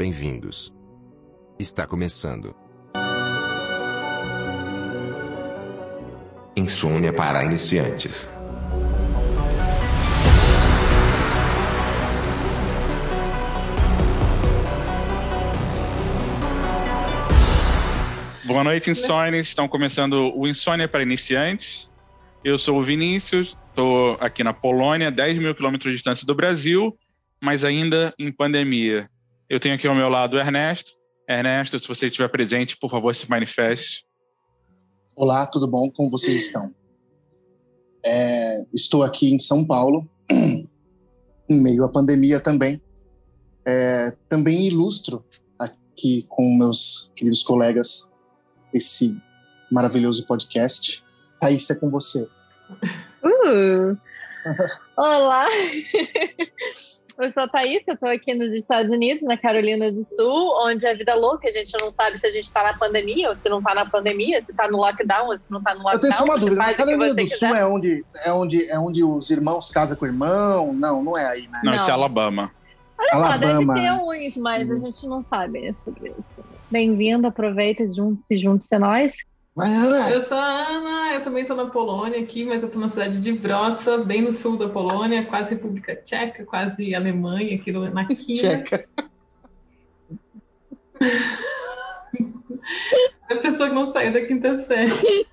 Bem-vindos. Está começando. Insônia para iniciantes. Boa noite, Insônia. Estão começando o Insônia para Iniciantes. Eu sou o Vinícius, estou aqui na Polônia, 10 mil quilômetros de distância do Brasil, mas ainda em pandemia. Eu tenho aqui ao meu lado o Ernesto. Ernesto, se você estiver presente, por favor, se manifeste. Olá, tudo bom? Como vocês estão? É, estou aqui em São Paulo, em meio à pandemia também. É, também ilustro aqui com meus queridos colegas esse maravilhoso podcast. Thaís, é com você. Uh. Olá! Eu sou a Thaís, eu estou aqui nos Estados Unidos, na Carolina do Sul, onde a vida é louca, a gente não sabe se a gente está na pandemia ou se não está na pandemia, se está no lockdown ou se não está no lockdown. Eu tenho só uma dúvida, na Carolina do Sul é onde, é, onde, é onde os irmãos casam com o irmão? Não, não é aí, né? Não, não. isso é Alabama. Olha Alabama. deve ter uns, mas hum. a gente não sabe sobre isso. Bem-vindo, aproveita, junte-se, junte-se a nós. Eu sou a Ana, eu também estou na Polônia aqui, mas eu estou na cidade de Wrocław, bem no sul da Polônia, quase República Tcheca, quase Alemanha, aqui na quina. Tcheca. a pessoa que não saiu da quinta série.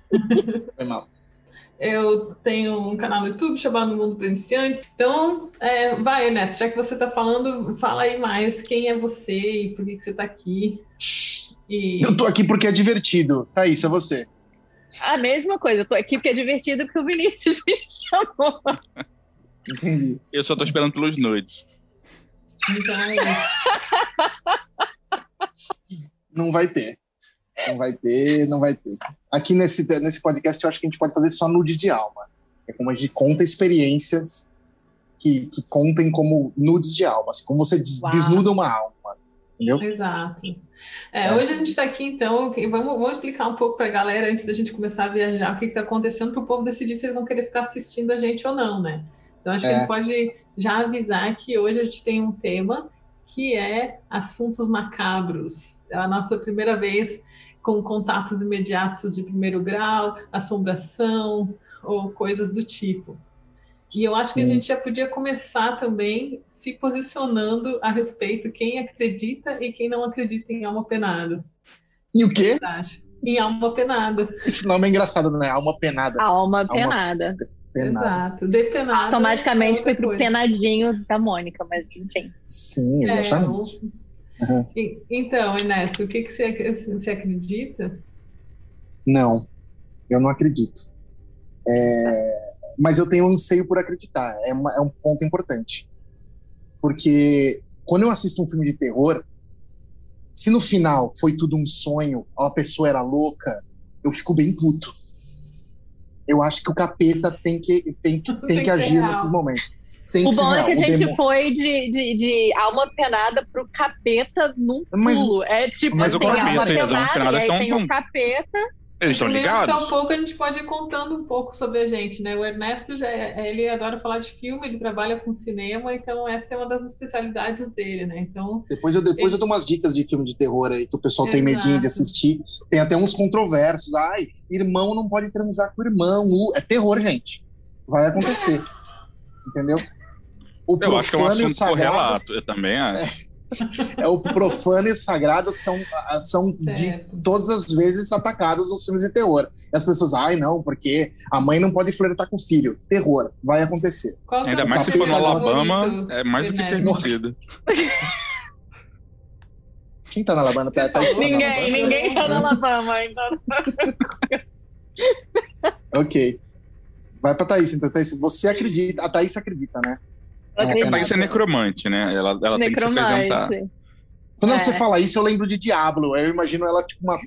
Foi mal. Eu tenho um canal no YouTube chamado Mundo para Iniciantes. Então, é, vai, Ernesto, já que você está falando, fala aí mais quem é você e por que, que você está aqui. E... Eu tô aqui porque é divertido. Thaís, é você. A mesma coisa, eu tô aqui porque é divertido porque o Vinícius me chamou. Entendi. Eu só tô esperando pelos nudes. Não vai ter. Não vai ter, não vai ter. Aqui nesse, nesse podcast eu acho que a gente pode fazer só nude de alma. É como a gente conta experiências que, que contem como nudes de alma. Assim, como você des, desnuda uma alma. Entendeu? Exato. É, é. Hoje a gente está aqui, então, vamos, vamos explicar um pouco para a galera, antes da gente começar a viajar, o que está acontecendo, para o povo decidir se eles vão querer ficar assistindo a gente ou não, né? Então, acho é. que a gente pode já avisar que hoje a gente tem um tema que é assuntos macabros. É a nossa primeira vez com contatos imediatos de primeiro grau, assombração ou coisas do tipo. E eu acho que a gente já podia começar também se posicionando a respeito quem acredita e quem não acredita em alma penada. E o quê? Em alma penada. Esse nome é engraçado, né? Alma penada. Alma, alma penada. penada. Exato. Depenada. Automaticamente foi pro coisa. penadinho da Mônica, mas enfim. Sim, é, exatamente. É, uhum. Então, Ernesto, o que, que você, você acredita? Não, eu não acredito. É mas eu tenho um anseio por acreditar. É, uma, é um ponto importante. Porque quando eu assisto um filme de terror, se no final foi tudo um sonho, a pessoa era louca, eu fico bem puto. Eu acho que o capeta tem que, tem que, tem, tem que agir real. nesses momentos. Tem o bom é que a gente foi de, de, de, alma penada pro capeta num pulo. Mas, é tipo mas assim, o capeta, alma penada, e aí tem o capeta eles estão ligados? A pouco a gente pode ir contando um pouco sobre a gente, né? O Ernesto já é, ele adora falar de filme, ele trabalha com cinema, então essa é uma das especialidades dele, né? Então depois eu depois ele... eu dou umas dicas de filme de terror aí que o pessoal Exato. tem medinho de assistir. Tem até uns controversos. Ai, irmão não pode transar com irmão. É terror, gente. Vai acontecer. Entendeu? O eu acho que é um assunto sagrado, correlato, eu também acho. É é o profano e o sagrado são, são de todas as vezes atacados nos filmes de terror. E as pessoas, ai não, porque a mãe não pode flertar com o filho. Terror, vai acontecer. Qual Ainda mais se for no Alabama, é mais do que permitido. Quem tá na Alabama? Tá, tá ninguém, Alabama? ninguém tá na Alabama ainda. ok. Vai pra Thaís, então, Thaís, você acredita, a Thaís acredita, né? A Thaís é necromante, né? Ela, ela tem que se apresentar. Quando é. você fala isso, eu lembro de Diablo. Eu imagino ela, tipo, uma,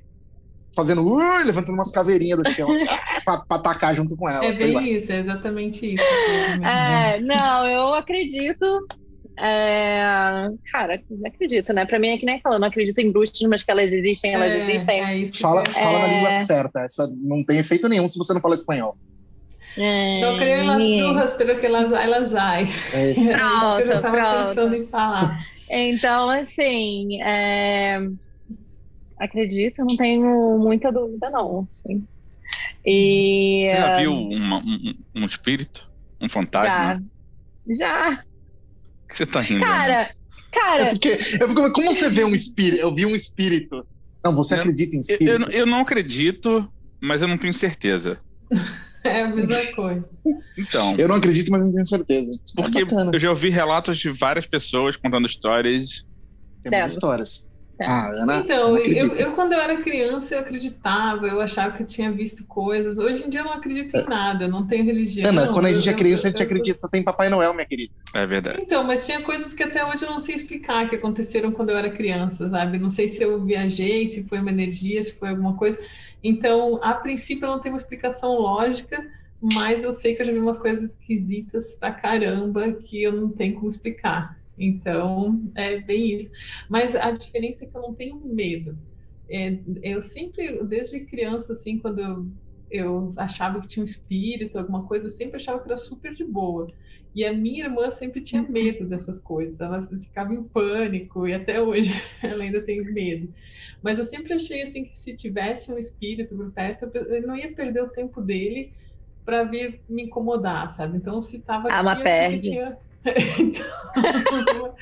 fazendo. Uh, levantando umas caveirinhas do chão, assim, pra, pra atacar junto com ela. É bem lá. isso, é exatamente isso. É, não, eu acredito. É... Cara, não acredito, né? Pra mim é que nem falando, não acredito em bruxas, mas que elas existem, elas é, existem. É fala fala na língua certa. Essa não tem efeito nenhum se você não fala espanhol. É, não creio nas pelo que elas, elas ai. É isso. Pronto, é isso que eu já tava pensando em falar. Então, assim, é... acredito, não tenho muita dúvida, não. Assim. E, Você já viu uma, um, um, espírito? Um fantasma? Já. Já. que você tá rindo? Cara, né? cara. É porque, eu fico, como você vê um espírito? Eu vi um espírito. Não, você eu, acredita em espírito? Eu, eu, não acredito, mas eu não tenho certeza. É a mesma coisa. Então. Eu não acredito, mas não tenho certeza. Porque é eu já ouvi relatos de várias pessoas contando histórias. Temos histórias. É. Ah, Ana, então, eu, eu, quando eu era criança, eu acreditava, eu achava que eu tinha visto coisas. Hoje em dia eu não acredito em é. nada, não tenho religião. Ana, quando a gente é criança, a gente acredita, sou... tem Papai Noel, minha querida. É verdade. Então, mas tinha coisas que até hoje eu não sei explicar que aconteceram quando eu era criança, sabe? Não sei se eu viajei, se foi uma energia, se foi alguma coisa. Então, a princípio, eu não tenho uma explicação lógica, mas eu sei que eu já vi umas coisas esquisitas pra caramba que eu não tenho como explicar. Então, é bem isso. Mas a diferença é que eu não tenho medo. É, eu sempre, desde criança, assim, quando eu, eu achava que tinha um espírito, alguma coisa, eu sempre achava que era super de boa. E a minha irmã sempre tinha uhum. medo dessas coisas, ela ficava em pânico e até hoje ela ainda tem medo. Mas eu sempre achei assim que se tivesse um espírito por perto, ele não ia perder o tempo dele para vir me incomodar, sabe? Então se tava ah, aqui, perde. Tinha então,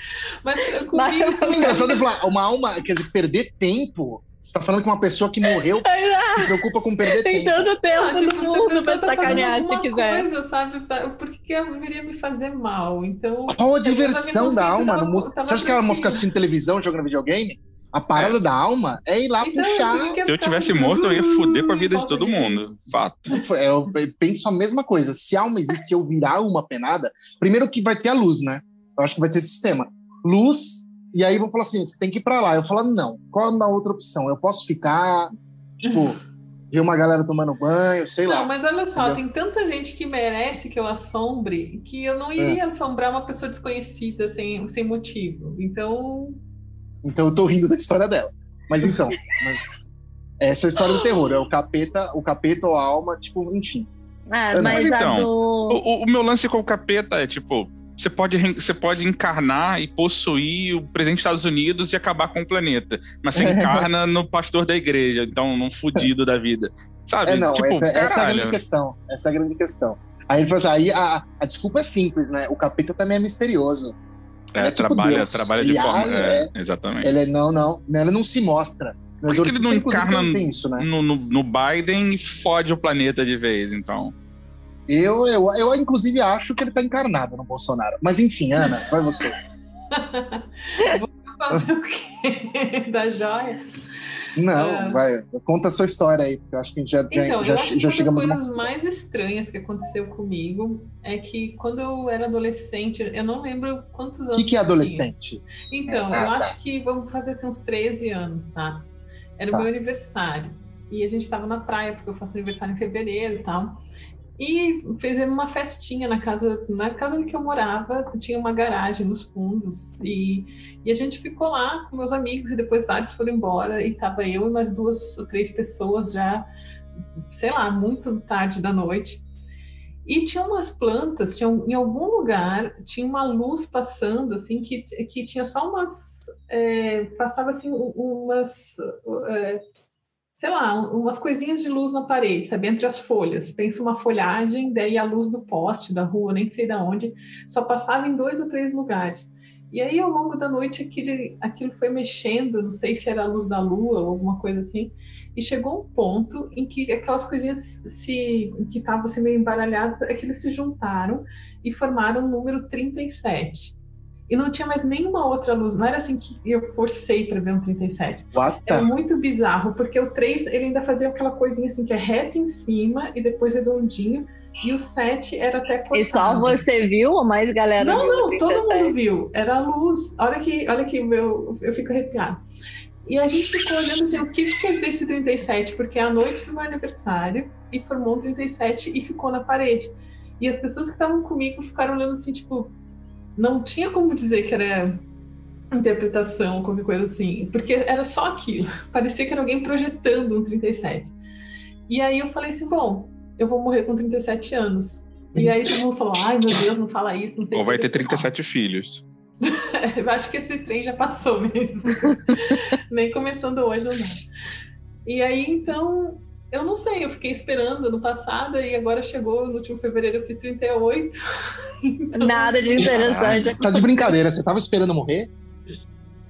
mas comigo. É engraçado falar, uma alma, quer dizer, perder tempo. Você tá falando que uma pessoa que morreu se preocupa com perder Tem tempo. Tem todo o tempo ah, tipo, no mundo pra tá sacanear se quiser. Coisa, sabe? Por que ela deveria me fazer mal? Então. Qual a diversão da alma? no mundo? Você acha que ela vai ficar assistindo televisão, jogando videogame? A parada é. da alma é ir lá então, puxar. Se eu tivesse morto, eu ia foder com a vida de todo mundo. Fato. Eu penso a mesma coisa. Se a alma existe eu virar uma penada, primeiro que vai ter a luz, né? Eu acho que vai ter sistema. Luz, e aí vão falar assim: você tem que ir pra lá. Eu falo, não. Qual é a outra opção? Eu posso ficar, tipo, ver uma galera tomando banho, sei não, lá. Não, mas olha só, entendeu? tem tanta gente que merece que eu assombre que eu não iria é. assombrar uma pessoa desconhecida sem, sem motivo. Então, então eu tô rindo da história dela. Mas então, mas essa é a história do terror, é o capeta, o capeta ou a alma, tipo, enfim. Ah, mas então, do... o, o, meu lance com o capeta é tipo, você pode, você pode encarnar e possuir o presidente dos Estados Unidos e acabar com o planeta. Mas você encarna no pastor da igreja, então num fudido da vida. Sabe? É, não, tipo, essa, essa, é a grande questão. Essa é a grande questão. Aí assim, aí a, a desculpa é simples, né? O capeta também é misterioso. É, é tipo trabalha, Deus. trabalha de forma. É, é, exatamente. Ele é, não, não, ele não se mostra. Mas ele não encarna isso, né? no, no, no, Biden e fode o planeta de vez, então. Eu, eu, eu, inclusive, acho que ele tá encarnado no Bolsonaro. Mas enfim, Ana, vai você. Vou fazer o quê? Da joia? Não, é. vai. Conta a sua história aí, porque eu acho que já, então, já, já, já chegamos uma coisa mais estranhas que aconteceu comigo é que quando eu era adolescente, eu não lembro quantos anos. O que, que é adolescente? Então, é, eu tá. acho que vamos fazer assim, uns 13 anos, tá? Era tá. o meu aniversário. E a gente estava na praia, porque eu faço aniversário em fevereiro e tal. E fizemos uma festinha na casa, na casa em que eu morava, tinha uma garagem nos fundos. E, e a gente ficou lá com meus amigos, e depois vários foram embora, e tava eu e mais duas ou três pessoas já, sei lá, muito tarde da noite. E tinha umas plantas, tinha, em algum lugar tinha uma luz passando, assim, que, que tinha só umas. É, passava assim, umas. É, sei lá, umas coisinhas de luz na parede, sabe, entre as folhas. Pensa uma folhagem, daí a luz do poste da rua, nem sei da onde, só passava em dois ou três lugares. E aí, ao longo da noite, aquilo, aquilo foi mexendo, não sei se era a luz da lua ou alguma coisa assim, e chegou um ponto em que aquelas coisinhas se, que estavam assim meio embaralhadas, aqueles se juntaram e formaram o número 37 e não tinha mais nenhuma outra luz. Não era assim que eu forcei para ver um 37. What? Era muito bizarro, porque o 3 ele ainda fazia aquela coisinha assim que é reta em cima e depois redondinho. E o 7 era até cortado. E só você viu ou mais galera não, viu? Não, não, todo mundo viu. Era a luz. Olha aqui, olha aqui, meu, eu fico arrepiado. E a gente ficou olhando assim, o que, que quer dizer esse 37? Porque é a noite do meu aniversário e formou um 37 e ficou na parede. E as pessoas que estavam comigo ficaram olhando assim, tipo, não tinha como dizer que era interpretação, qualquer coisa assim, porque era só aquilo. Parecia que era alguém projetando um 37. E aí eu falei assim, bom, eu vou morrer com 37 anos. E aí todo mundo falou, ai meu Deus, não fala isso, não sei Ou vai ter 37 filhos. eu acho que esse trem já passou mesmo. Nem começando hoje ou não. E aí, então, eu não sei, eu fiquei esperando no passado e agora chegou no último fevereiro, eu fiz 38. Então... Nada de interessante. Você tá de brincadeira, você tava esperando morrer?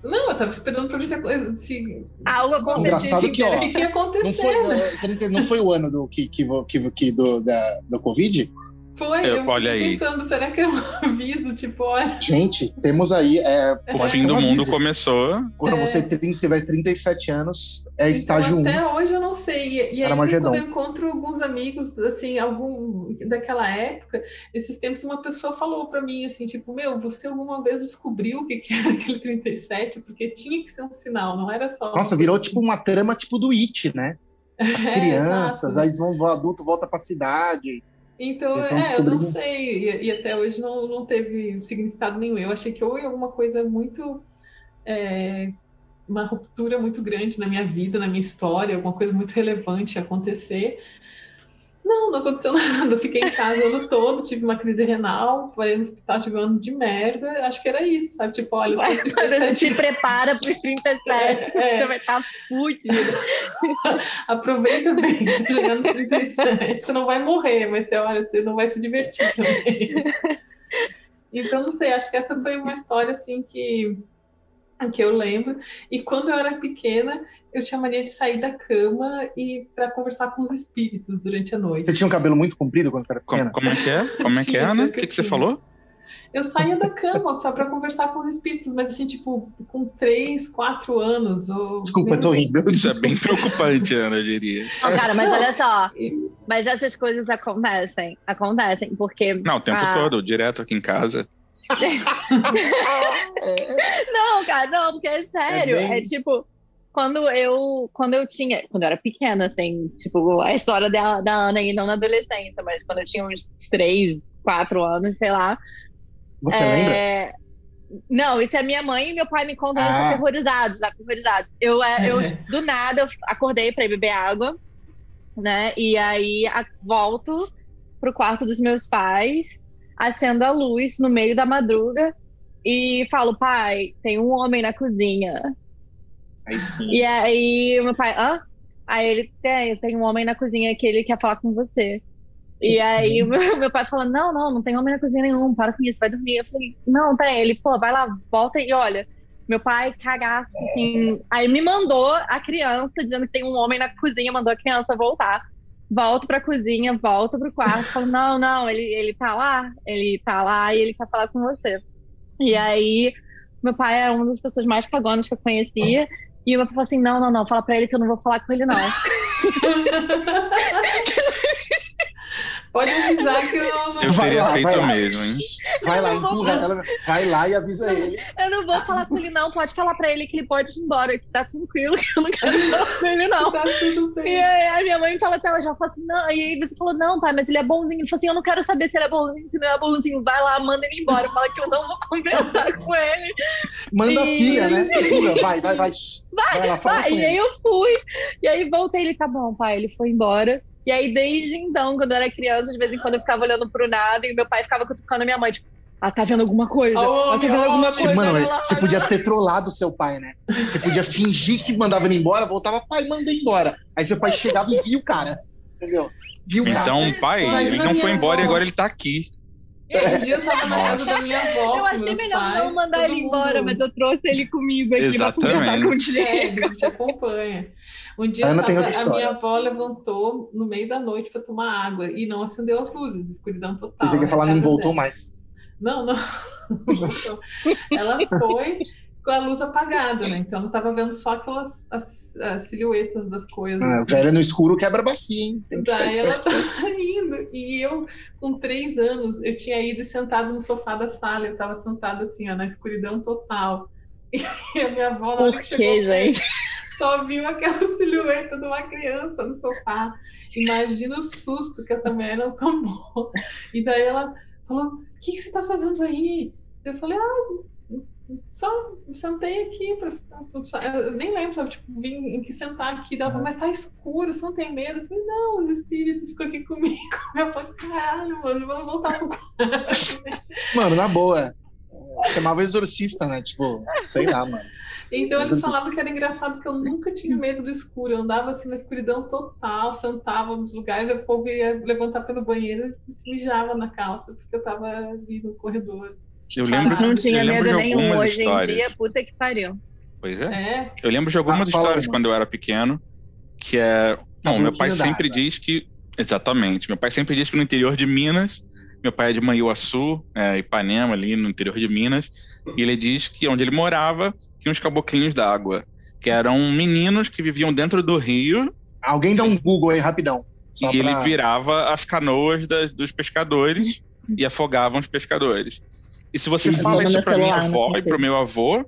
Não, eu tava esperando pra ver se, se... algo aconteceu. Engraçado que, ó, o que, acontecer. Não foi, né? não foi o ano do, que, que, que, que do, da, do Covid? Foi, eu, eu olha aí. pensando, será que é um aviso? Tipo, olha. Gente, temos aí. É, o fim do mundo começou. Quando é. você tiver 37 anos, é então, estágio 1. Até hoje eu não sei. E, e aí, quando eu encontro alguns amigos, assim, algum daquela época, esses tempos, uma pessoa falou para mim assim: tipo, meu, você alguma vez descobriu o que, que era aquele 37? Porque tinha que ser um sinal, não era só. Nossa, virou tipo uma trama tipo do It, né? As é, crianças, é, aí vão, o adulto volta para a cidade. Então, é, eu não sei, e, e, até hoje não, não teve significado nenhum. Eu achei que ou alguma coisa muito. É, uma ruptura muito grande na minha vida, na minha história, alguma coisa muito relevante acontecer, não, não aconteceu nada. Eu fiquei em casa o ano todo, tive uma crise renal, parei no hospital, tive um ano de merda. Acho que era isso, sabe? Tipo, olha, os seus 37... te prepara para os 37, é, é. você vai estar tá fudido. Aproveita bem, tá chegando nos 37. Você não vai morrer, mas você, olha, você não vai se divertir também. Então, não sei, acho que essa foi uma história, assim, que que eu lembro. E quando eu era pequena, eu tinha mania de sair da cama e para conversar com os espíritos durante a noite. Você tinha um cabelo muito comprido quando você era pequena? Como, como é que é? Como é que é, Ana? O que, que você falou? Eu saía da cama para conversar com os espíritos, mas assim, tipo, com três, quatro anos. Ou Desculpa, eu tô rindo. Isso é bem preocupante, Ana, eu diria. Não, cara, mas olha só. Mas essas coisas acontecem. Acontecem, porque. Não, o tempo a... todo, direto aqui em casa. não, cara, não, porque é sério. É, bem... é tipo quando eu, quando eu tinha, quando eu era pequena, assim, tipo, a história da, da Ana aí não na adolescência, mas quando eu tinha uns três, quatro anos, sei lá. Você é... lembra? Não, isso é minha mãe e meu pai me contando ah. aterrorizados, aterrorizados. Eu, é, eu, do nada, eu acordei para ir beber água, né? E aí a, volto pro quarto dos meus pais, acendo a luz no meio da madruga e falo, pai, tem um homem na cozinha. Aí sim. E aí meu pai, hã? Aí ele tem, tem um homem na cozinha que ele quer falar com você. E aí uhum. meu, meu pai fala, não, não, não tem homem na cozinha nenhum, para com isso, vai dormir. Eu falei, não, tem. Ele, pô, vai lá, volta e olha. Meu pai cagaço, assim. Aí me mandou a criança dizendo que tem um homem na cozinha, mandou a criança voltar. Volto pra cozinha, volto pro quarto, falo, não, não, ele, ele tá lá, ele tá lá e ele quer falar com você. E aí, meu pai é uma das pessoas mais cagonas que eu conhecia. E meu pai falou assim: não, não, não, fala pra ele que eu não vou falar com ele, não. Pode avisar que eu não. Eu vai lá, vai lá. mesmo, hein? Vai lá, empurra ela, vai lá e avisa ele. Eu não vou falar com ele, não. Pode falar pra ele que ele pode ir embora, que tá tranquilo, que eu não quero falar com ele, não. Tá tudo bem. E aí a minha mãe fala até hoje, ela fala assim, não. E aí você falou, não, pai, mas ele é bonzinho. Ele falou assim: eu não quero saber se ele é bonzinho, se não é bonzinho. Vai lá, manda ele embora. Fala que eu não vou conversar com ele. Manda e... a filha, né? Vai, vai, vai. Vai, vai, lá, vai. E aí eu fui. E aí voltei, ele, tá bom, pai. Ele foi embora. E aí, desde então, quando eu era criança, de vez em quando eu ficava olhando pro nada e meu pai ficava cutucando a minha mãe, tipo, ah, tá vendo alguma coisa? Oh, tá vendo alguma coisa? Mano, você podia ter trollado seu pai, né? Você podia fingir que mandava ele embora, voltava, pai, manda embora. Aí seu pai chegava e viu o cara. Entendeu? Viu o cara. Então, pai, Imagina ele não foi embora avó. e agora ele tá aqui. Dia eu tava na casa da minha avó. Eu achei melhor pais, não mandar ele embora, mas eu trouxe ele comigo aqui Exatamente. pra conversar contigo. É, a gente acompanha. Um dia Ana tava, a minha avó levantou no meio da noite para tomar água e não acendeu as luzes, escuridão total. Você quer falar não voltou dela. mais. Não, não. ela foi com a luz apagada, né? Então ela tava vendo só aquelas as, as silhuetas das coisas. Ah, assim. Velha no escuro quebra bacia, hein? Tem que Daí ela tava indo. E eu, com três anos, eu tinha ido sentado no sofá da sala. Eu tava sentada assim, ó, na escuridão total. E a minha avó, Por que, gente? Só viu aquela silhueta de uma criança no sofá. Imagina o susto que essa mulher não tomou. E daí ela falou: O que, que você está fazendo aí? Eu falei: Ah, só sentei aqui pra. Eu nem lembro, sabe? Tipo, vim que sentar aqui, dava, mas tá escuro, você não tem medo? Eu falei, não, os espíritos ficam aqui comigo. Eu falei, caralho, mano, vamos voltar pro quarto. Mano, na boa. Chamava exorcista, né? Tipo, sei lá, mano. Então eles falavam que era engraçado que eu nunca tinha medo do escuro. Eu andava assim na escuridão total, sentava nos lugares, o povo ia levantar pelo banheiro e mijava na calça, porque eu tava ali no corredor. Eu lembro, não tinha medo nenhum hoje histórias. em dia, puta que pariu. Pois é. É. Eu lembro de algumas Ah, histórias uma. quando eu era pequeno, que é. Tá Bom, meu pai sempre diz que. Exatamente. Meu pai sempre diz que no interior de Minas, meu pai é de Manhuaçu, é, Ipanema, ali no interior de Minas, e ele diz que onde ele morava tinha uns caboclinhos d'água, que eram meninos que viviam dentro do rio Alguém dá um Google aí, rapidão. E ele pra- virava as canoas das- dos pescadores e afogavam os pescadores. E se você Isso fala isso pra minha celular, não avó e pro meu avô,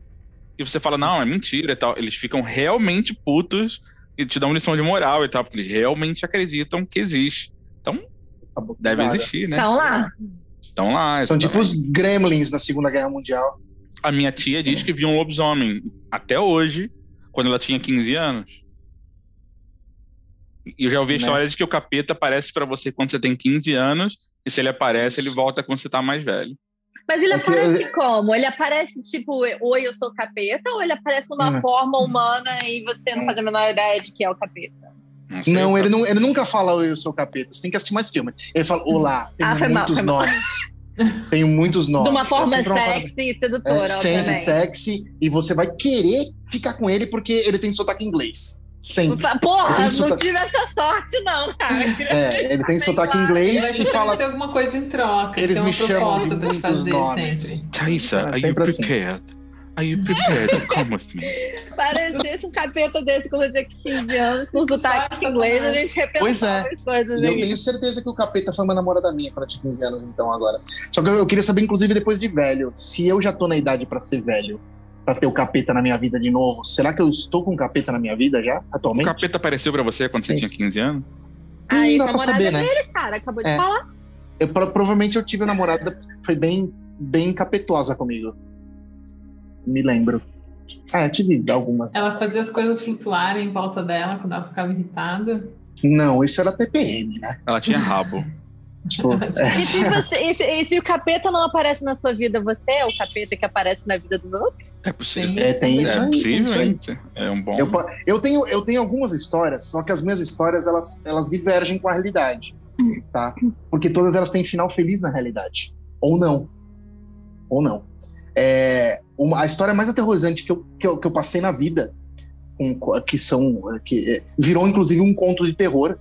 e você fala, não, é mentira e tal, eles ficam realmente putos e te dão lição de moral e tal, porque eles realmente acreditam que existe. Deve existir, né? Então lá. Estão lá. São tipo exatamente. os gremlins na Segunda Guerra Mundial. A minha tia diz que viu um lobisomem até hoje, quando ela tinha 15 anos. E eu já ouvi a Né? história de que o capeta aparece pra você quando você tem 15 anos, e se ele aparece, ele volta quando você tá mais velho. Mas ele É aparece como? Ele aparece tipo, oi, eu sou capeta? Ou ele aparece numa Hum. forma humana e você não faz a menor ideia de que é o capeta? Não, tá? ele, não, ele nunca fala eu sou capeta. Você tem que assistir mais filme. Ele fala, olá, tenho Ah, muitos mal. nomes. Tenho muitos nomes. De uma forma sempre uma forma- sexy e sedutora, É, sempre sexy. E você vai querer ficar com ele porque ele tem sotaque inglês. Sempre. Porra, não sotaque- tive essa sorte, não, cara. É, ele tem sotaque lá. Ele inglês e fala. fazer alguma coisa em troca. Eles tem me chamam de muitos fazer nomes. sempre. Thaisa, É are you sempre assim. Are you prepared to come with me? Parecesse um capeta desse quando eu tinha 15 anos, com sotaque inglês, a gente repensava Pois é. as coisas E eu tenho certeza que o capeta foi uma namorada minha quando eu tinha 15 anos, então, agora. Só que eu, eu queria saber, inclusive, depois de velho, se eu já tô na idade pra ser velho, pra ter o capeta na minha vida de novo, será que eu estou com o capeta na minha vida já, O atualmente? capeta apareceu pra você quando você Isso. tinha 15 anos? Dá pra namorada saber, né? dele, cara, acabou de É. falar. Eu, pro- provavelmente eu tive uma namorada que foi bem, bem capetosa comigo. Me lembro. Ah, eu tive algumas. Ela fazia as coisas flutuarem em volta dela quando ela ficava irritada. Não, isso era TPM, né? Ela tinha rabo. Tipo, é, E se, você, e, se, e se o capeta não aparece na sua vida, você é o capeta que aparece na vida dos outros? É possível. É, tem isso É tem possível, hein? É um bom. Eu, eu tenho, eu tenho algumas histórias, só que as minhas histórias elas, elas divergem com a realidade, tá? Porque todas elas têm final feliz na realidade, ou não, ou não. É, uma, a história mais aterrorizante que eu, que eu, que eu passei na vida, com co- que são, que é, virou inclusive um conto de terror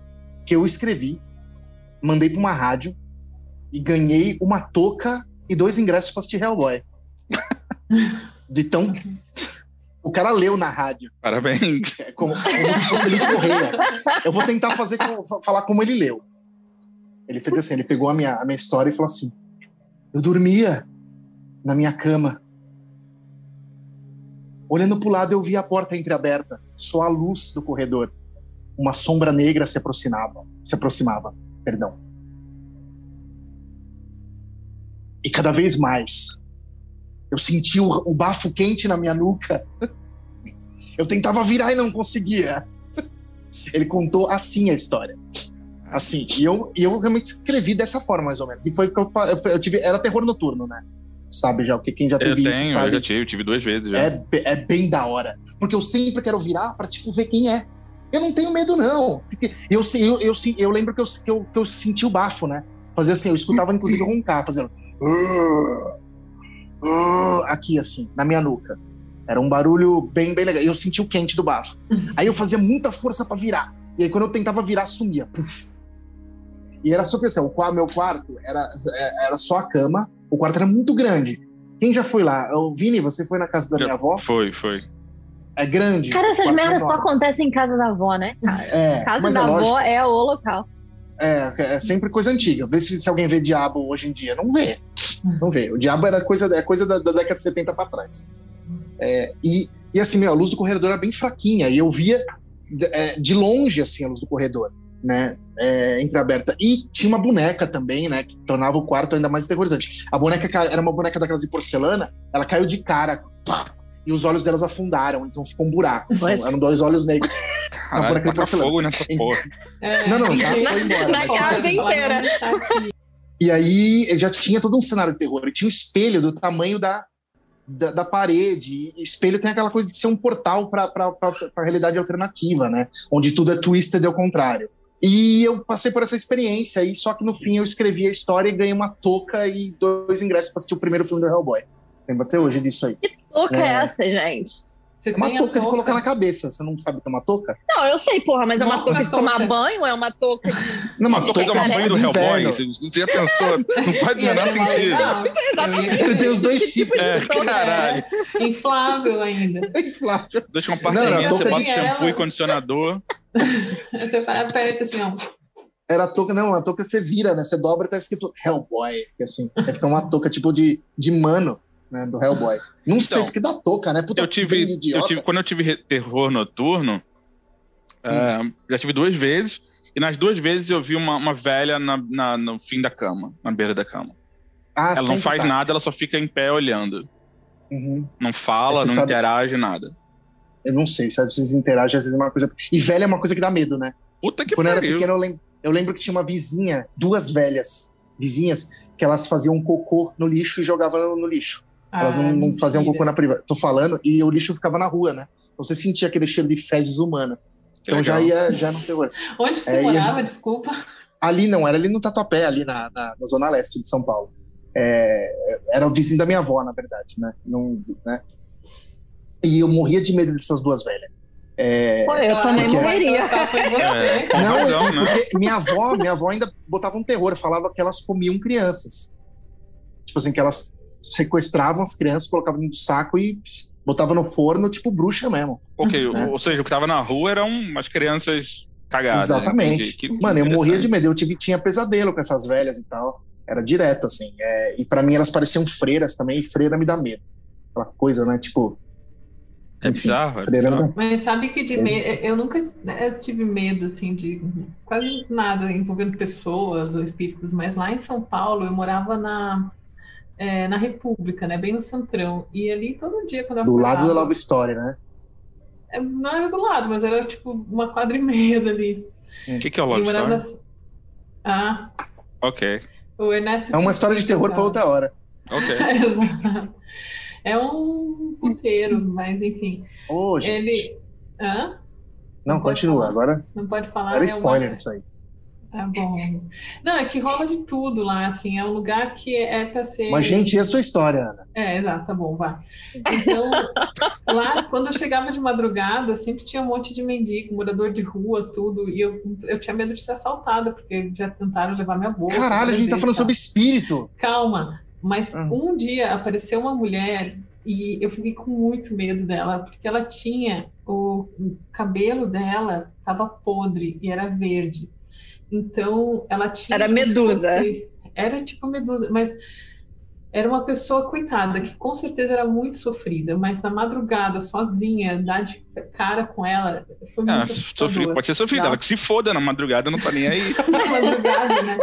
que eu escrevi, mandei para uma rádio e ganhei uma touca e dois ingressos para assistir Hellboy. De tão o cara leu na rádio. Parabéns. É como, como se fosse ele correia. Eu vou tentar fazer falar como ele leu. Ele fez assim, ele pegou a minha, a minha história e falou assim: Eu dormia na minha cama. Olhando para o lado, eu vi a porta entreaberta, só a luz do corredor. Uma sombra negra se aproximava, se aproximava, perdão. E cada vez mais, eu senti o, o bafo quente na minha nuca. Eu tentava virar e não conseguia. Ele contou assim a história. Assim, e eu, eu realmente escrevi dessa forma, mais ou menos. E foi que eu, eu tive. Era terror noturno, né? Sabe já, o que quem já Eu teve tenho, isso eu sabe. já tive, eu tive duas vezes já. É, é bem da hora. Porque eu sempre quero virar pra, tipo, ver quem é. Eu não tenho medo, não. Porque Eu, eu, eu, eu lembro que eu, que, eu, que eu senti o bafo, né? Fazia assim, eu escutava inclusive roncar, fazendo. "Ah, ah", Aqui, assim, na minha nuca. Era um barulho bem, bem legal. E eu senti o quente do bafo. Aí eu fazia muita força pra virar. E aí quando eu tentava virar, sumia. Puf. E era super assim, o meu quarto era, é, era só a cama. O quarto era muito grande. Quem já foi lá? O Vini, você foi na casa da Já minha avó? Foi, foi. É grande. Cara, essas merdas só acontecem em casa da avó, né? cara? É, Casa mas da é lógico. avó é o local. É, é sempre coisa antiga. Vê se, se alguém vê diabo hoje em dia. Não vê. Não vê. O diabo era coisa, é coisa da, da década de 70 pra trás. É, e, e assim, meu, a luz do corredor era bem fraquinha. E eu via de, é, de longe, assim, a luz do corredor. Né? É, entreaberta. E tinha uma boneca também, né? Que tornava o quarto ainda mais aterrorizante. A boneca era uma boneca daquelas de porcelana, ela caiu de cara, pá, e os olhos delas afundaram, então ficou um buraco. Então, eram dois olhos negros. Caralho, boneca de porcelana. fogo nessa porra. É, não, não, já foi embora. Na casa inteira. E aí já tinha todo um cenário de terror. E tinha um espelho do tamanho da, da, da parede. E espelho tem aquela coisa de ser um portal para a realidade alternativa, né? Onde tudo é twisted ao contrário. E eu passei por essa experiência aí, só que no fim eu escrevi a história e ganhei uma touca e dois ingressos para assistir o primeiro filme do Hellboy. Lembro até hoje disso aí. Que touca é, é essa, gente? Você é uma touca, touca, de colocar na cabeça. Você não sabe o que é uma touca? Não, eu sei, porra, mas é uma touca de tomar banho ou é uma touca de. Não, uma touca de tomar banho do Hellboy. Você já pensou? Não faz o menor sentido. Ele tem os dois chifres. É, caralho. É. Inflável ainda. É inflável. Deixa uma passarinha, você bota shampoo e condicionador. você aperta assim, ó. Era a touca, não, a touca você vira, né? Você dobra e tá escrito Hellboy, que assim, aí fica uma touca tipo de, de mano, né? Do Hellboy. Não então, sei porque dá touca, né? Puta, eu tive, eu tive, quando eu tive terror noturno, hum. uh, já tive duas vezes, e nas duas vezes eu vi uma, uma velha na, na, no fim da cama, na beira da cama. Ah, ela não faz tá. nada, ela só fica em pé olhando. Uhum. Não fala, não sabe... interage, nada. Eu não sei, sabe? Vocês interagem, às vezes é uma coisa. E velha é uma coisa que dá medo, né? Puta que Quando pariu. eu era pequeno, eu lembro, eu lembro que tinha uma vizinha, duas velhas vizinhas, que elas faziam um cocô no lixo e jogavam no lixo. Elas ah, não, não faziam cocô na privada. Tô falando, e o lixo ficava na rua, né? Então você sentia aquele cheiro de fezes humana. Que então legal. já ia, já não terror. Onde que você é, morava, ia... desculpa? Ali não, era ali no Tatuapé, ali na, na, na zona leste de São Paulo. É, era o vizinho da minha avó, na verdade, né? Não, né? E eu morria de medo dessas duas velhas. É, Pô, eu também porque... morreria. É, não, não, né? porque minha avó, minha avó ainda botava um terror, falava que elas comiam crianças. Tipo assim, que elas sequestravam as crianças, colocavam no saco e botavam no forno, tipo bruxa mesmo. Ok, né? ou seja, o que tava na rua eram umas crianças cagadas. Exatamente. Que, que, Mano, eu morria de medo, eu tive, tinha pesadelo com essas velhas e tal. Era direto, assim. É, e para mim elas pareciam freiras também, e freira me dá medo. Aquela coisa, né? Tipo. É enfim, bizarro, é bizarro. Mas sabe que de me... eu nunca eu tive medo, assim, de quase nada envolvendo pessoas ou espíritos, mas lá em São Paulo eu morava na é, na República, né? Bem no centrão. E ali todo dia quando eu Do lado da Love Story, né? É, não era do lado, mas era tipo uma quadra e meia dali. O que, que é o Love Story? Nas... Ah. Ok. O Ernesto é uma história de terror para outra hora. Ok. é um puteiro, mas enfim. Oh, ele. Hã? Não, não continua. Agora. Não pode falar. Era é spoiler uma... isso aí. Tá bom. Não, é que rola de tudo lá, assim, é um lugar que é para ser. Mas, gente, e a sua história, Ana? É, exato, tá bom, vai. Então, lá, quando eu chegava de madrugada, sempre tinha um monte de mendigo, morador de rua, tudo, e eu, eu tinha medo de ser assaltada, porque já tentaram levar minha bolsa. Caralho, a gente tá falando sobre espírito. Calma, mas ah. um dia apareceu uma mulher e eu fiquei com muito medo dela, porque ela tinha o cabelo dela estava podre e era verde. Então, ela tinha. Era medusa. Fosse, era tipo medusa, mas era uma pessoa coitada que com certeza era muito sofrida, mas na madrugada, sozinha, dar de cara com ela foi ah, muito sofrido, Pode ser sofrida, ela que se foda na madrugada, não tá nem aí. na madrugada, né?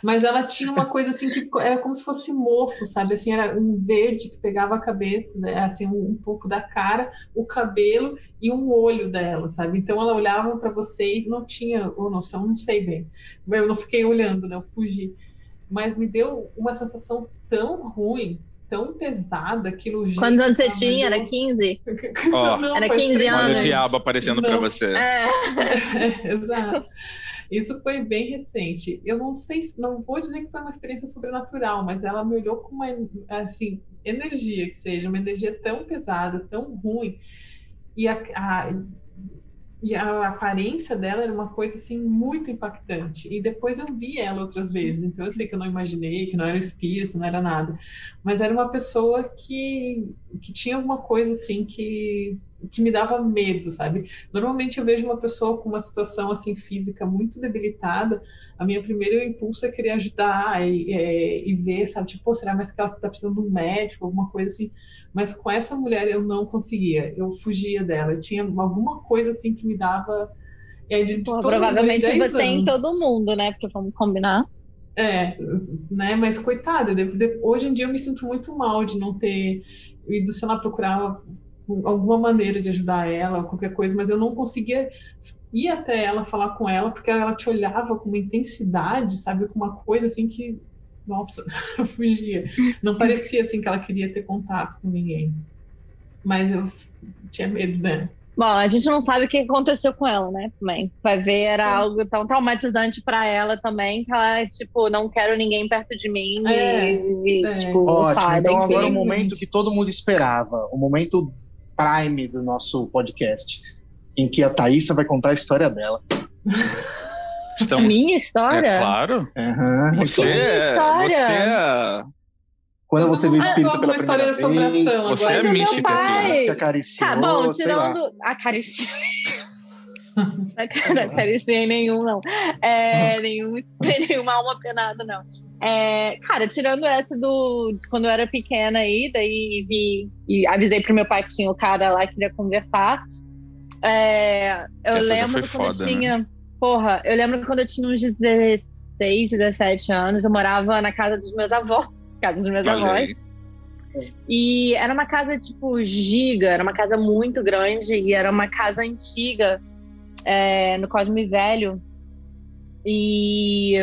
Mas ela tinha uma coisa assim que era como se fosse mofo, sabe? Assim, era um verde que pegava a cabeça, né? assim, um, um pouco da cara, o cabelo e um olho dela, sabe? Então ela olhava para você e não tinha ou noção, não sei bem. Eu não fiquei olhando, né? Eu fugi mas me deu uma sensação tão ruim, tão pesada, aquilo Quantos anos você tinha? Era 15? Oh, não, era 15 anos. Olha o diabo aparecendo para você. É. é. exato. Isso foi bem recente. Eu não sei, não vou dizer que foi uma experiência sobrenatural, mas ela me olhou com uma assim energia que seja, uma energia tão pesada, tão ruim. E a, a e a aparência dela era uma coisa assim muito impactante. E depois eu vi ela outras vezes, então eu sei que eu não imaginei, que não era espírito, não era nada, mas era uma pessoa que, que tinha alguma coisa assim que que me dava medo, sabe? Normalmente eu vejo uma pessoa com uma situação assim física muito debilitada, a minha primeira impulso é querer ajudar e, e, e ver, sabe? Tipo, será mais que ela tá precisando de um médico, alguma coisa assim. Mas com essa mulher eu não conseguia, eu fugia dela. Eu tinha alguma coisa assim que me dava de Pô, provavelmente você em todo mundo, né? Porque vamos combinar. É, né? Mas coitada, hoje em dia eu me sinto muito mal de não ter ido, sei lá, procurar alguma maneira de ajudar ela, qualquer coisa, mas eu não conseguia ir até ela, falar com ela, porque ela te olhava com uma intensidade, sabe? Com uma coisa assim que, nossa, fugia. Não parecia assim que ela queria ter contato com ninguém. Mas eu tinha medo, né? Bom, a gente não sabe o que aconteceu com ela, né? Também. Vai ver, era algo tão traumatizante para ela também, que ela, tipo, não quero ninguém perto de mim. É, e, é. tipo, Ótimo. Sabe, então agora o momento que todo mundo esperava, o momento prime do nosso podcast, em que a Thaísa vai contar a história dela. Estamos... A minha história? É claro. Uhum. Você, é, você é quando você viu o espírito pela primeira vez, você é mística. Se acariciou, tá bom, tirando... Acariciou. Não acariciei nenhum, não. É, nenhum, nenhuma alma penada, não. É, cara, tirando essa do de quando eu era pequena aí, daí vi e avisei pro meu pai que tinha o cara lá que queria conversar. É, eu essa lembro quando foda, eu né? tinha. Né? Porra, eu lembro quando eu tinha uns 16, 17 anos, eu morava na casa dos meus avós casa dos meus Olha avós. Aí. E era uma casa, tipo, giga, era uma casa muito grande e era uma casa antiga é, no Cosme Velho. E.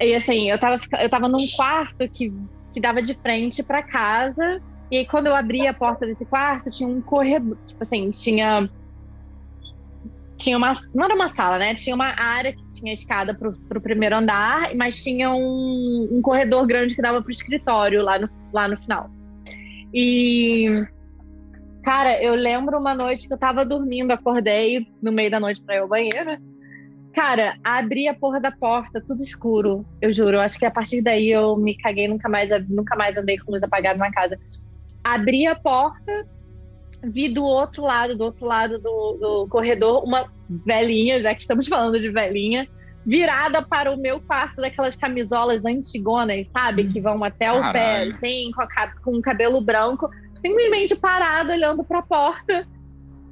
E assim, eu tava, eu tava num quarto que, que dava de frente para casa. E aí, quando eu abri a porta desse quarto, tinha um corredor. Tipo assim, tinha tinha uma. Não era uma sala, né? Tinha uma área que tinha escada para o primeiro andar, mas tinha um, um corredor grande que dava para o escritório lá no, lá no final. E. Cara, eu lembro uma noite que eu tava dormindo, acordei no meio da noite para ir ao banheiro. Cara, abri a porra da porta, tudo escuro. Eu juro, acho que a partir daí eu me caguei, nunca mais, nunca mais andei com luz apagada na casa. Abri a porta, vi do outro lado, do outro lado do, do corredor, uma velhinha, já que estamos falando de velhinha, virada para o meu quarto daquelas camisolas antigonas, sabe? Que vão até Caralho. o pé, assim, com, a, com o cabelo branco, simplesmente parada, olhando para a porta.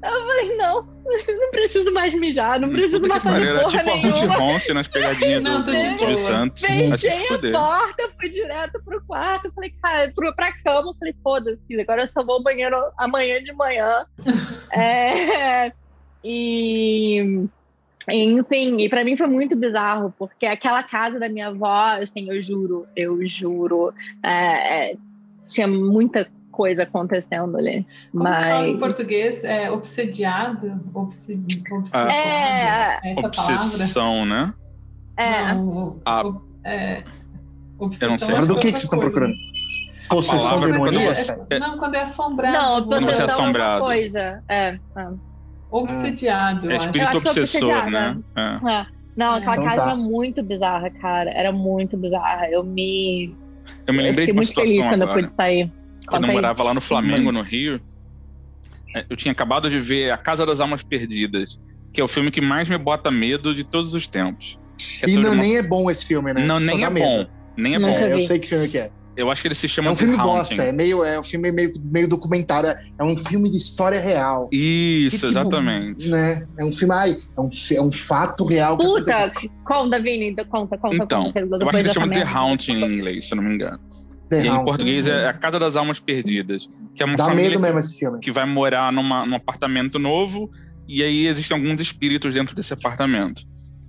Eu falei, não, não preciso mais mijar, não preciso mais fazer porra tipo nenhuma. a Ronce nas pegadinhas do, do, do Santos. Fechei a porta, fui direto pro quarto, falei, cara, pro, pra cama, falei, foda-se, agora eu só vou ao banheiro amanhã de manhã. é, e... Enfim, e para mim foi muito bizarro, porque aquela casa da minha avó, assim, eu juro, eu juro, é, é, tinha muita coisa acontecendo ali. Como mas... fala em português? É obsediado? Obsedi... Obsediado. É, é essa obsessão, palavra. né? É. Não, a... é. Obsessão. Eu não sei. Mas do que, que vocês estão procurando? Possessão demoníaca? É... Não, quando é assombrado. Não, possessão é assombrado. é coisa. É. Ah. Obsediado. É espírito obsessor, né? É. é. Não, aquela então, casa tá. era muito bizarra, cara. Era muito bizarra. Eu me. Eu me lembrei eu de uma muito feliz quando eu pude sair. Quando eu morava lá no Flamengo, no Rio, é, eu tinha acabado de ver A Casa das Almas Perdidas, que é o filme que mais me bota medo de todos os tempos. É e não, uma... nem é bom esse filme, né? Não, nem é medo. bom. Nem é bom. É, eu sei que filme que é. Eu acho que ele se chama É um filme bosta, é meio, é um filme meio, meio documentário, é um filme de história real. Isso, que, tipo, exatamente. Né? É um filme, ai, é um, é um fato real. Puta, conta, Vini, conta, conta. Então, conta, eu acho que ele chama The Haunting em inglês, se eu não me engano. The em português é A Casa das Almas Perdidas. Que é uma Dá medo mesmo esse filme. Que vai morar numa, num apartamento novo e aí existem alguns espíritos dentro desse apartamento.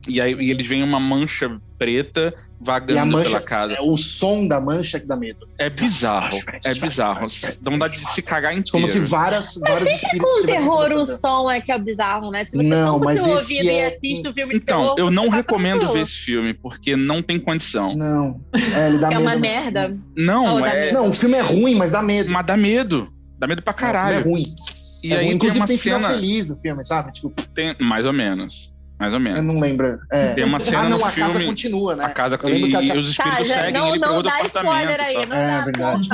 E aí e eles veem uma mancha preta vagando mancha, pela casa. É o som da mancha que dá medo. É bizarro. É bizarro. Dá vontade de se cagar inteiro. Como se várias, mas vários espíritos. Com o terror, o som é que é bizarro, né? Se você não, mas esse é... e assiste o filme de Então, terror, eu não recomendo ver esse filme, porque não tem condição. Não. É, ele dá é medo. uma merda. Não, é... Não, o filme é ruim, mas dá medo. Mas dá medo. Dá medo pra caralho. É, o filme é ruim. E é aí, ruim. Inclusive tem, tem final feliz o filme, sabe? Tipo... Tem, mais ou menos. Mais ou menos. Eu não lembro. É. Tem uma cena ah, não, no a filme, casa continua, né? A casa e, a... e os espíritos tá, seguem não, ele não pro outro dá apartamento. Aí, tá? não é verdade.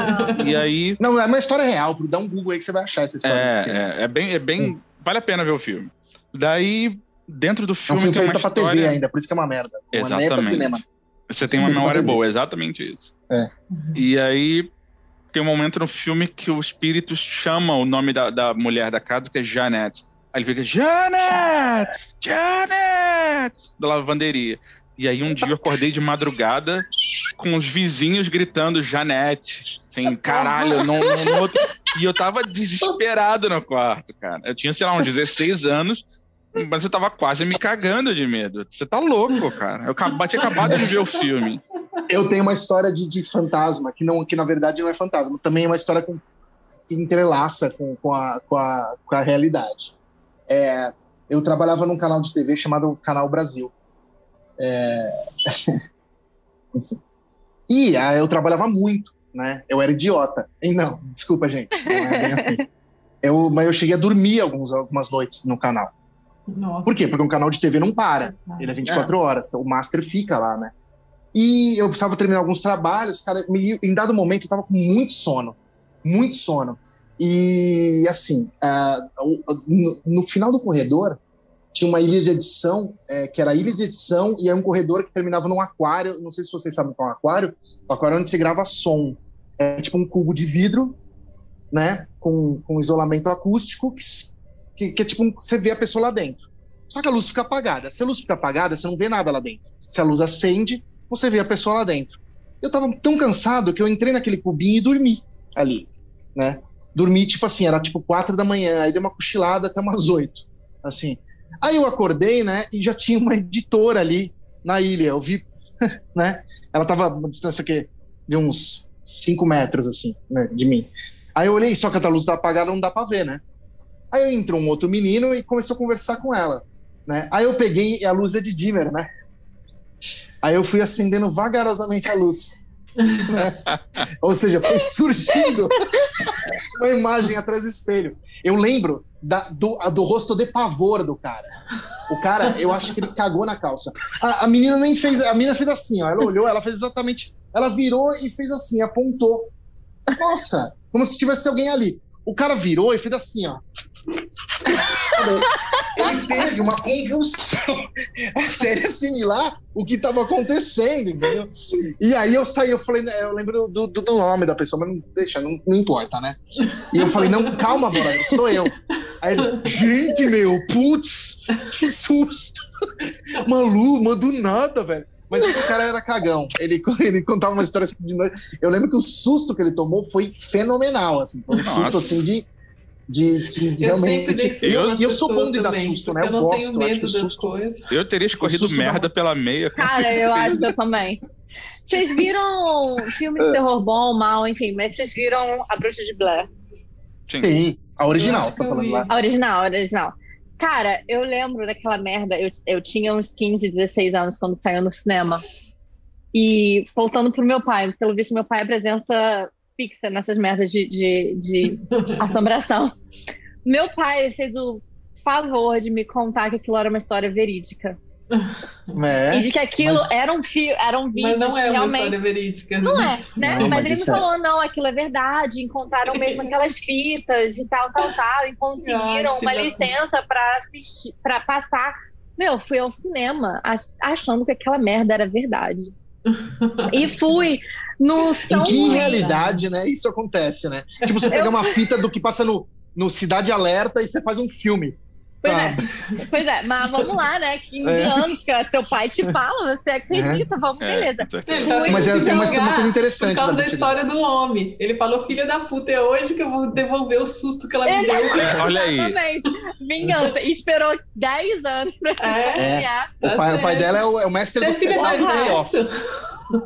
E aí. Não, é uma história real. Dá um Google aí que você vai achar essa história. É, é, é, bem. É bem vale a pena ver o filme. Daí, dentro do filme. É um filme feito história... pra TV ainda, por isso que é uma merda. Exatamente. Uma cinema. Você tem uma memória boa, exatamente isso. É. E aí. Tem um momento no filme que o espírito chama o nome da, da mulher da casa, que é Janete Aí ele fica, Janet! Janet! Da lavanderia. E aí um dia eu acordei de madrugada com os vizinhos gritando Janete. Assim, caralho, não, não. E eu tava desesperado no quarto, cara. Eu tinha, sei lá, uns 16 anos, mas eu tava quase me cagando de medo. Você tá louco, cara. Eu tinha acabado de ver o filme. Eu tenho uma história de, de fantasma, que, não, que na verdade não é fantasma. Também é uma história com, que entrelaça com, com, a, com, a, com a realidade. É, eu trabalhava num canal de TV chamado Canal Brasil. É... e ah, eu trabalhava muito, né? Eu era idiota. E não, desculpa, gente, não é bem assim. Eu, mas eu cheguei a dormir alguns, algumas noites no canal. Nossa. Por quê? Porque um canal de TV não para. Ele é 24 é. horas. Então o master fica lá, né? E eu precisava terminar alguns trabalhos, cara. Em dado momento eu tava com muito sono. Muito sono. E assim, no, final do corredor, tinha uma ilha de edição, é, que era a ilha de edição, e é um corredor que terminava num aquário. Não sei se vocês sabem o que é um aquário. O aquário é onde se grava som. É tipo um cubo de vidro, né? Com, com isolamento acústico, que, que, é tipo você vê a pessoa lá dentro. Só que a luz fica apagada. Se a luz fica apagada, você não vê nada lá dentro. Se a luz acende, você vê a pessoa lá dentro. Eu tava tão cansado que eu entrei naquele cubinho e dormi ali, né? Dormi, tipo assim, era tipo quatro da manhã, aí dei uma cochilada até umas oito, assim. Aí eu acordei, né, e já tinha uma editora ali na ilha. Eu vi, né? Ela tava uma distância de uns cinco metros, assim, né, de mim. Aí eu olhei, só que a luz tá apagada, não dá pra ver, né? Aí entrou um outro menino e começou a conversar com ela, né? Aí eu peguei, a luz é de dimmer, né? Aí eu fui acendendo vagarosamente a luz. Ou seja, foi surgindo uma imagem atrás do espelho. Eu lembro da, do, do rosto de pavor do cara. O cara, eu acho que ele cagou na calça. A, a, menina nem fez, a menina fez assim, ó. Ela olhou, ela fez exatamente. Ela virou e fez assim, apontou. Nossa, como se tivesse alguém ali. O cara virou e fez assim, ó. Ele teve uma convulsão até ele assimilar o que estava acontecendo, entendeu? E aí eu saí, eu falei, né, eu lembro do, do, do, nome da pessoa, mas não deixa, não, não importa, né? E eu falei, não, calma, Bora, sou eu. Aí ele, gente, meu, putz, que susto! Malu, mano, nada, velho. Mas esse cara era cagão. Ele, ele contava uma história assim de noite. Eu lembro que o susto que ele tomou foi fenomenal, assim. Foi um susto assim de de, de, de realmente. E eu, eu, sou bom de dar susto, né? Eu, eu gosto, eu acho que susto. Coisas. Eu teria escorrido merda não... pela meia. Cara, eu acho que eu também. Vocês viram filme de terror bom, mal, enfim, mas vocês viram A Bruxa de Blair? Sim. Sim a original, você tá falando lá. A original, a original. Cara, eu lembro daquela merda. Eu, eu tinha uns 15, 16 anos quando saiu no cinema. E voltando pro meu pai, pelo visto, meu pai é presença fixa nessas merdas de, de, de assombração. Meu pai fez o favor de me contar que aquilo era uma história verídica. É, e de que aquilo mas... era um fio, era um vídeo. Mas não é realmente... uma história verídica. Não é, né? Não, mas, mas ele me falou, é... não, aquilo é verdade, encontraram mesmo aquelas fitas e tal, tal, tal, e conseguiram Ai, uma licença para assistir, para passar. Meu, fui ao cinema achando que aquela merda era verdade. e fui no São Em que realidade, né, isso acontece, né? Tipo, você pega uma fita do que passa no, no Cidade Alerta e você faz um filme. Pois é, pois é, mas vamos lá, né? 15 é. anos que seu pai te fala, você acredita, é. vamos, beleza. É, mas é, tem, uma coisa interessante. Por causa da, da história do homem. Ele falou, filha da puta, é hoje que eu vou devolver o susto que ela me deu. É, olha aí. Exatamente. Vingança. E esperou 10 anos pra é. ganhar. O, pai, o pai dela é o, é o mestre Você do céu.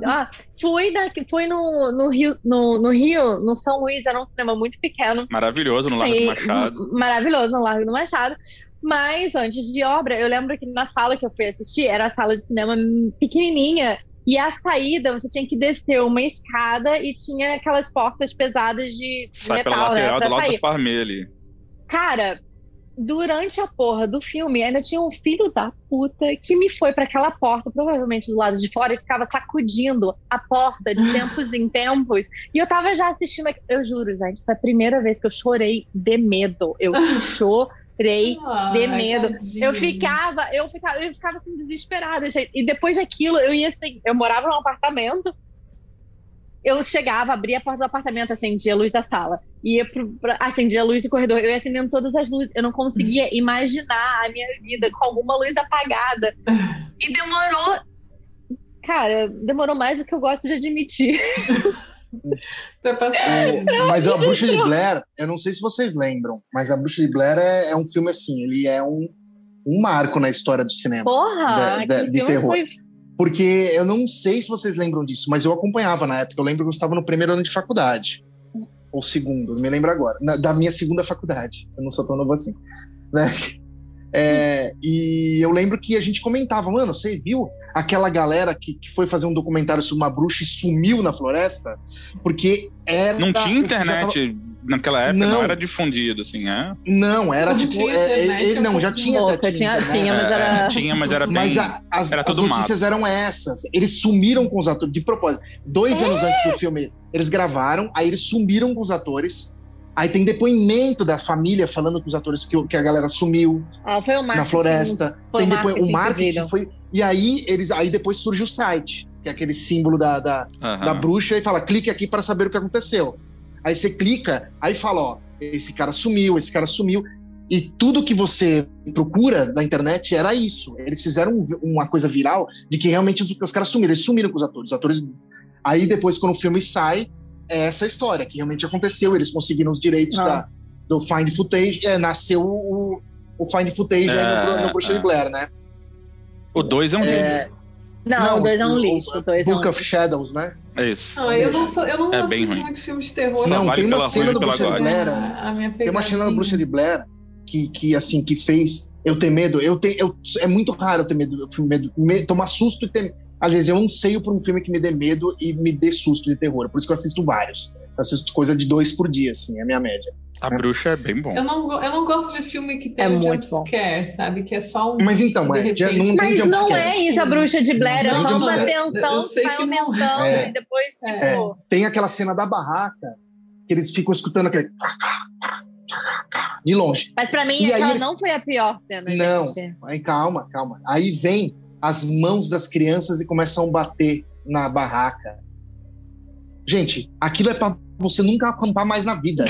Ah, fui, da, fui no, no, Rio, no, no Rio, no São Luís, era um cinema muito pequeno. Maravilhoso no Largo e, do Machado. Maravilhoso no Largo do Machado. Mas antes de obra, eu lembro que na sala que eu fui assistir era a sala de cinema pequenininha. E a saída, você tinha que descer uma escada e tinha aquelas portas pesadas de, Sai metal, pela né? lateral do lado sair. do ali. Cara, durante a porra do filme, ainda tinha um filho da puta que me foi para aquela porta, provavelmente do lado de fora, e ficava sacudindo a porta de tempos em tempos. E eu tava já assistindo. Eu juro, gente, foi a primeira vez que eu chorei de medo. Eu chorei de medo. Eu ficava, eu ficava, eu ficava assim, desesperada. E depois daquilo, eu ia assim, eu morava num apartamento eu chegava, abria a porta do apartamento, acendia a luz da sala. Ia pro, pra, acendia a luz do corredor, eu ia acendendo todas as luzes, eu não conseguia imaginar a minha vida com alguma luz apagada. E demorou, cara, demorou mais do que eu gosto de admitir. mas a Bruxa de Blair, eu não sei se vocês lembram, mas a Bruxa de Blair é, é um filme assim, ele é um, um marco na história do cinema. Porra! De, de, de terror. Foi... Porque eu não sei se vocês lembram disso, mas eu acompanhava na época. Eu lembro que eu estava no primeiro ano de faculdade. Ou segundo, não me lembro agora. Na, da minha segunda faculdade. Eu não sou tão novo assim. Né? É, e eu lembro que a gente comentava, mano, você viu aquela galera que, que foi fazer um documentário sobre uma bruxa e sumiu na floresta? Porque era. Não tinha internet. Tava... Naquela época não. não. era difundido, assim, é? Não, era não tipo. É, ele, não, já tinha. Louca, tinha, tinha, mas era. É, tinha, mas era bem. Mas a, as, era as notícias mato. eram essas. Eles sumiram com os atores, de propósito. Dois é? anos antes do filme, eles gravaram, aí eles sumiram com os atores Aí tem depoimento da família falando com os atores que, que a galera sumiu ah, foi o na floresta. Tem depois o marketing foi. E aí eles aí depois surge o site, que é aquele símbolo da, da, uhum. da bruxa, e fala: clique aqui para saber o que aconteceu. Aí você clica, aí fala: ó, esse cara sumiu, esse cara sumiu. E tudo que você procura na internet era isso. Eles fizeram uma coisa viral de que realmente os, os caras sumiram. Eles sumiram com os atores. Os atores. Aí depois, quando o filme sai, é essa história, que realmente aconteceu. Eles conseguiram os direitos da, ah. do Find Footage. É, nasceu o, o Find Footage é, aí no, no Bruxa de Blair, né? O 2 é um é... Não, não, o 2 é um lixo. O Book é um of Shadows, né? É isso. Não, eu não, sou, eu não é assisto muito filme de terror. Não, vale tem uma cena do Bruxa de Blair. Tem uma cena do Bruxa de Blair que, que assim, que fez eu ter medo. Eu tenho, eu, é muito raro eu ter medo, eu medo, medo tomar susto e ter. Às vezes eu anseio por um filme que me dê medo e me dê susto de terror. Por isso que eu assisto vários. Eu assisto coisa de dois por dia, assim, é a minha média. A bruxa é bem bom. Eu não, eu não gosto de filme que tem é um jumpscare, sabe? Que é só um. Mas então, é, já, não tem Mas não é isso a bruxa de Blair, é só uma tensão que vai aumentando é. e depois, é. tipo. Tem aquela cena da barraca que eles ficam escutando aquele de longe. Mas para mim, e aquela eles... não foi a pior cena. Não, aí calma, calma. Aí vem as mãos das crianças e começam a bater na barraca. Gente, aquilo é para você nunca acampar mais na vida.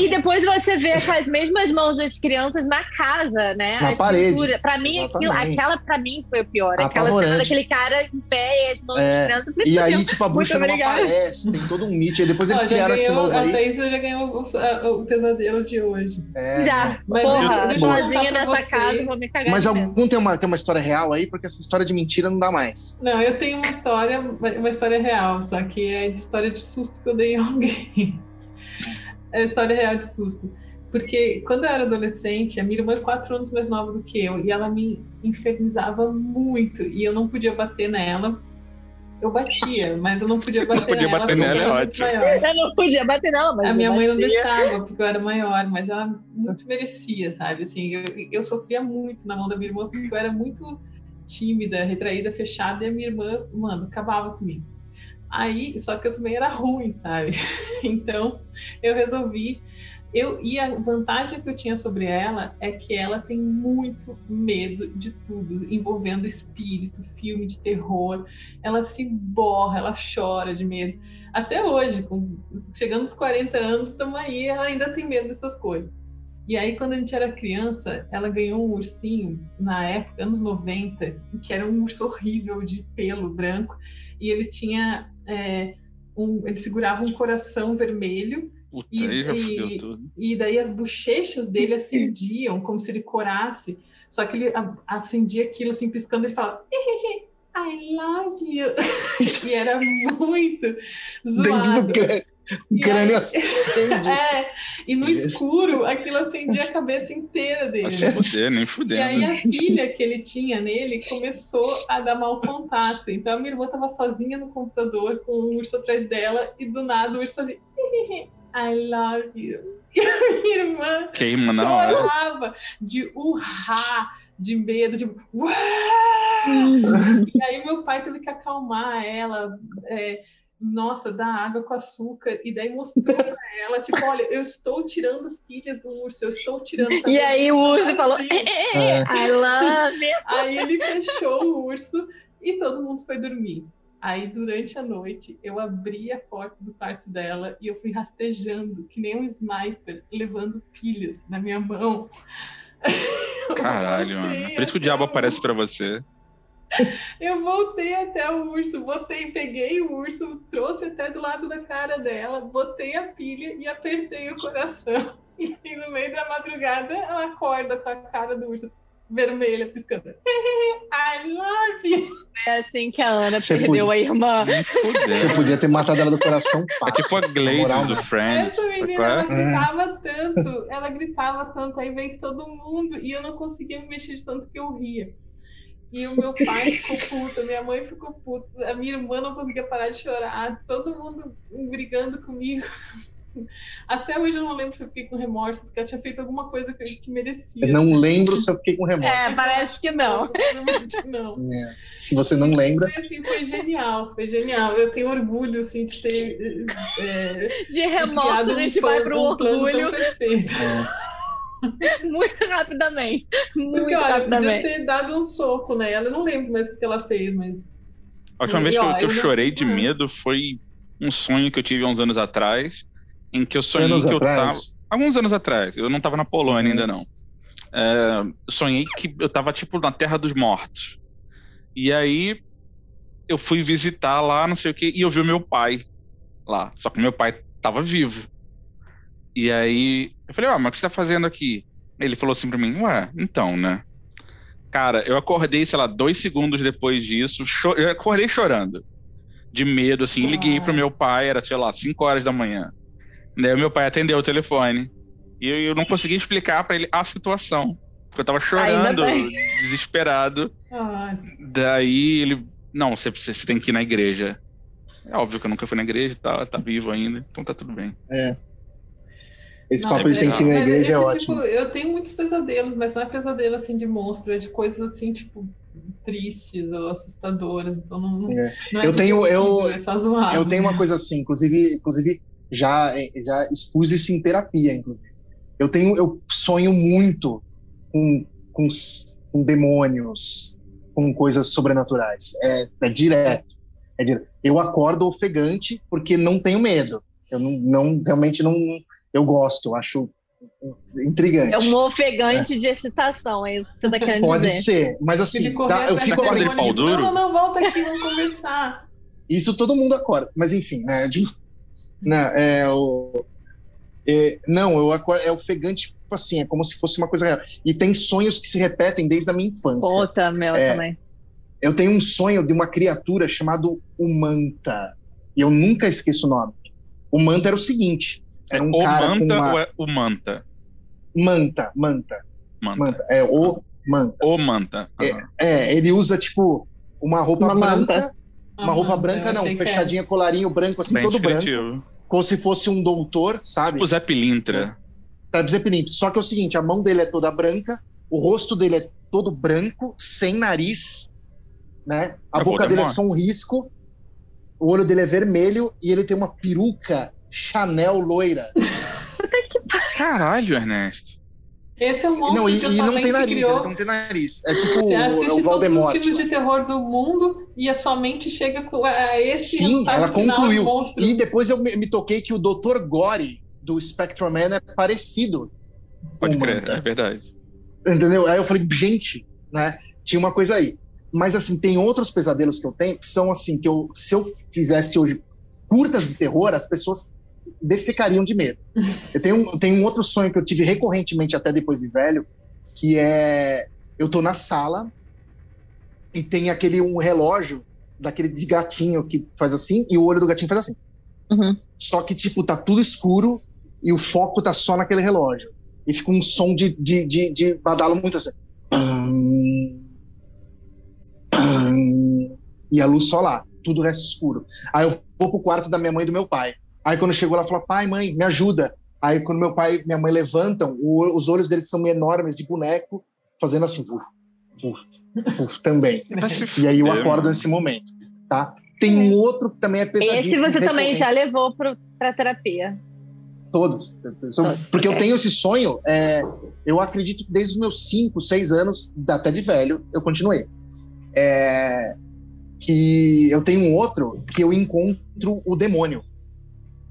E depois você vê as mesmas mãos das crianças na casa, né? Na parede. Para mim, aquilo, aquela para mim foi o pior. Aquela cena daquele cara em pé e as mãos é. das crianças. E aí, tipo, a bruxa não aparece, tem todo um mito. E depois eles oh, criaram esse novo aí. A Thaís já ganhou o, o, pesadelo de hoje. É, já. Mas Porra, deixa, sozinha nessa vocês. casa, vou me cagar Mas algum tem uma, tem uma história real aí? Porque essa história de mentira não dá mais. Não, eu tenho uma história, uma história real, só que é de história de susto que eu dei a alguém. É a história real de susto. Porque quando eu era adolescente, a minha irmã é quatro anos mais nova do que eu, e ela me infernizava muito, e eu não podia bater nela. Eu batia, mas eu não podia bater não podia nela. Bater nela é ótimo. Eu não podia bater nela, mas. A minha mãe não deixava, porque eu era maior, mas ela muito merecia, sabe? Assim, eu, eu sofria muito na mão da minha irmã, porque eu era muito tímida, retraída, fechada, e a minha irmã, mano, acabava comigo. Aí, só que eu também era ruim, sabe? Então, eu resolvi. Eu, e a vantagem que eu tinha sobre ela é que ela tem muito medo de tudo, envolvendo espírito, filme de terror. Ela se borra, ela chora de medo. Até hoje, com, chegando aos 40 anos, estamos aí, ela ainda tem medo dessas coisas. E aí, quando a gente era criança, ela ganhou um ursinho, na época, anos 90, que era um urso horrível de pelo branco, e ele tinha é, um, ele segurava um coração vermelho Puta, e, e, e, daí as bochechas dele acendiam como se ele corasse. Só que ele acendia aquilo assim, piscando, ele falava I love you. e era muito zoado. O crânio acende. É, e no escuro aquilo acendia a cabeça inteira dele. Nem fuder, nem fuder. E aí a pilha que ele tinha nele começou a dar mau contato. Então a minha irmã estava sozinha no computador com um urso atrás dela e do nada o urso fazia I love you. E a minha irmã Queima na chorava de urrar de medo, tipo, Uau! e aí meu pai teve que acalmar ela, é, nossa, dá água com açúcar, e daí mostrou pra ela, tipo, olha, eu estou tirando as pilhas do urso, eu estou tirando. E aí o urso falou, assim. I love it. Aí ele fechou o urso e todo mundo foi dormir. Aí, durante a noite, eu abri a porta do quarto dela e eu fui rastejando, que nem um sniper, levando pilhas na minha mão. Caralho, mano. Por isso que o diabo aparece para você. Eu voltei até o urso, botei, peguei o urso, trouxe até do lado da cara dela, botei a pilha e apertei o coração. E no meio da madrugada ela acorda com a cara do urso vermelha piscando. I love you. É assim que a Ana Você perdeu podia... a irmã. Você podia ter matado ela do coração fácil. É tipo a Glade do Friends. Essa menina, ela gritava tanto, ela gritava tanto, aí veio todo mundo e eu não conseguia me mexer de tanto que eu ria. E o meu pai ficou puto, minha mãe ficou puta, a minha irmã não conseguia parar de chorar, todo mundo brigando comigo. Até hoje eu não lembro se eu fiquei com remorso, porque eu tinha feito alguma coisa que, que merecia. Eu não lembro se eu fiquei com remorso. É, parece que não. não. É. Se você não lembra. Foi, assim, foi genial, foi genial. Eu tenho orgulho assim, de ter. É, de remorso, a gente um vai pro um orgulho. Perfeito. É. muito rapidamente. Muito Porque, olha, rapidamente. podia ter dado um soco nela. Eu não lembro mais o que ela fez, mas. A última e, vez que eu, eu, eu chorei de medo foi um sonho que eu tive há uns anos atrás, em que eu sonhei anos que atrás? eu tava. Alguns anos atrás, eu não tava na Polônia uhum. ainda não. É, sonhei que eu tava tipo na Terra dos Mortos. E aí eu fui visitar lá, não sei o que, e eu vi o meu pai lá. Só que meu pai tava vivo. E aí eu falei, ó, oh, mas o que você tá fazendo aqui? Ele falou assim pra mim, ué, então, né? Cara, eu acordei, sei lá, dois segundos depois disso, eu acordei chorando. De medo, assim, liguei pro meu pai, era, sei lá, 5 horas da manhã. Daí o meu pai atendeu o telefone. E eu, eu não consegui explicar para ele a situação. Porque eu tava chorando, desesperado. Ah. Daí ele, não, você, você tem que ir na igreja. É óbvio que eu nunca fui na igreja, tá, tá vivo ainda, então tá tudo bem. É. Esse não, papo ele tem que ir na igreja é ótimo. Tipo, eu tenho muitos pesadelos, mas não é pesadelo assim de monstro, é de coisas assim, tipo, tristes ou assustadoras. Então não, é. não é eu tenho eu, é eu tenho uma coisa assim, inclusive, inclusive já já expus isso em terapia, inclusive. Eu tenho eu sonho muito com, com, com demônios, com coisas sobrenaturais. É, é direto. É direto. Eu acordo ofegante porque não tenho medo. Eu não, não realmente não eu gosto, eu acho intrigante. É um ofegante é. de excitação, é isso que você tá querendo Pode dizer. Ser, mas assim, dá, eu fico apreensivo. pau duro? Não, não, volta aqui, vamos conversar. Isso todo mundo acorda, mas enfim, né? De, né é, o, é, não, eu acordo, é ofegante, tipo assim, é como se fosse uma coisa real. E tem sonhos que se repetem desde a minha infância. Puta, meu é, também. Eu tenho um sonho de uma criatura chamado Umanta, e eu nunca esqueço o nome. O Manta era o seguinte: é um o cara Manta uma... ou é o Manta? Manta, Manta. Manta. manta. É o Manta. O Manta. Uhum. É, é, ele usa, tipo, uma roupa uma branca. Manta. Uma uhum, roupa branca, não, fechadinha, é. colarinho branco, assim, Bem todo branco. Como se fosse um doutor, sabe? Tipo Zé Pilintra. É. Zé Pilintra. Só que é o seguinte, a mão dele é toda branca, o rosto dele é todo branco, sem nariz, né? A é boca dele é só um risco, o olho dele é vermelho e ele tem uma peruca Chanel loira. Caralho, Ernesto. Esse é o monstro não, e, e não tem nariz, criou. não tem nariz. É tipo Você assiste o Voldemort. todos os filmes de terror do mundo e a sua mente chega a esse Sim, ela concluiu. E depois eu me, toquei que o Dr. Gore do Spectrum Man é parecido. Pode crer, é verdade. Entendeu? Aí eu falei, gente, né? Tinha uma coisa aí. Mas assim, tem outros pesadelos que eu tenho que são assim, que eu, se eu fizesse hoje curtas de terror, as pessoas defecariam de medo. Eu tenho, tenho um outro sonho que eu tive recorrentemente até depois de velho, que é eu tô na sala e tem aquele um relógio daquele de gatinho que faz assim e o olho do gatinho faz assim. Uhum. Só que tipo tá tudo escuro e o foco tá só naquele relógio e fica um som de, de, de, de badalo muito assim. Pam, pam, e a luz só lá, tudo o resto escuro. Aí eu vou pro quarto da minha mãe e do meu pai. Aí quando chegou, ela falou: pai, mãe, me ajuda. Aí quando meu pai e minha mãe levantam, o, os olhos deles são enormes, de boneco, fazendo assim, vuf, vuf, vuf, também. e aí eu acordo nesse momento, tá? Tem um outro que também é pesadíssimo. Esse você também já levou para terapia. Todos. Porque eu tenho esse sonho, é, eu acredito que desde os meus 5, 6 anos, até de velho, eu continuei. É, que eu tenho um outro que eu encontro o demônio.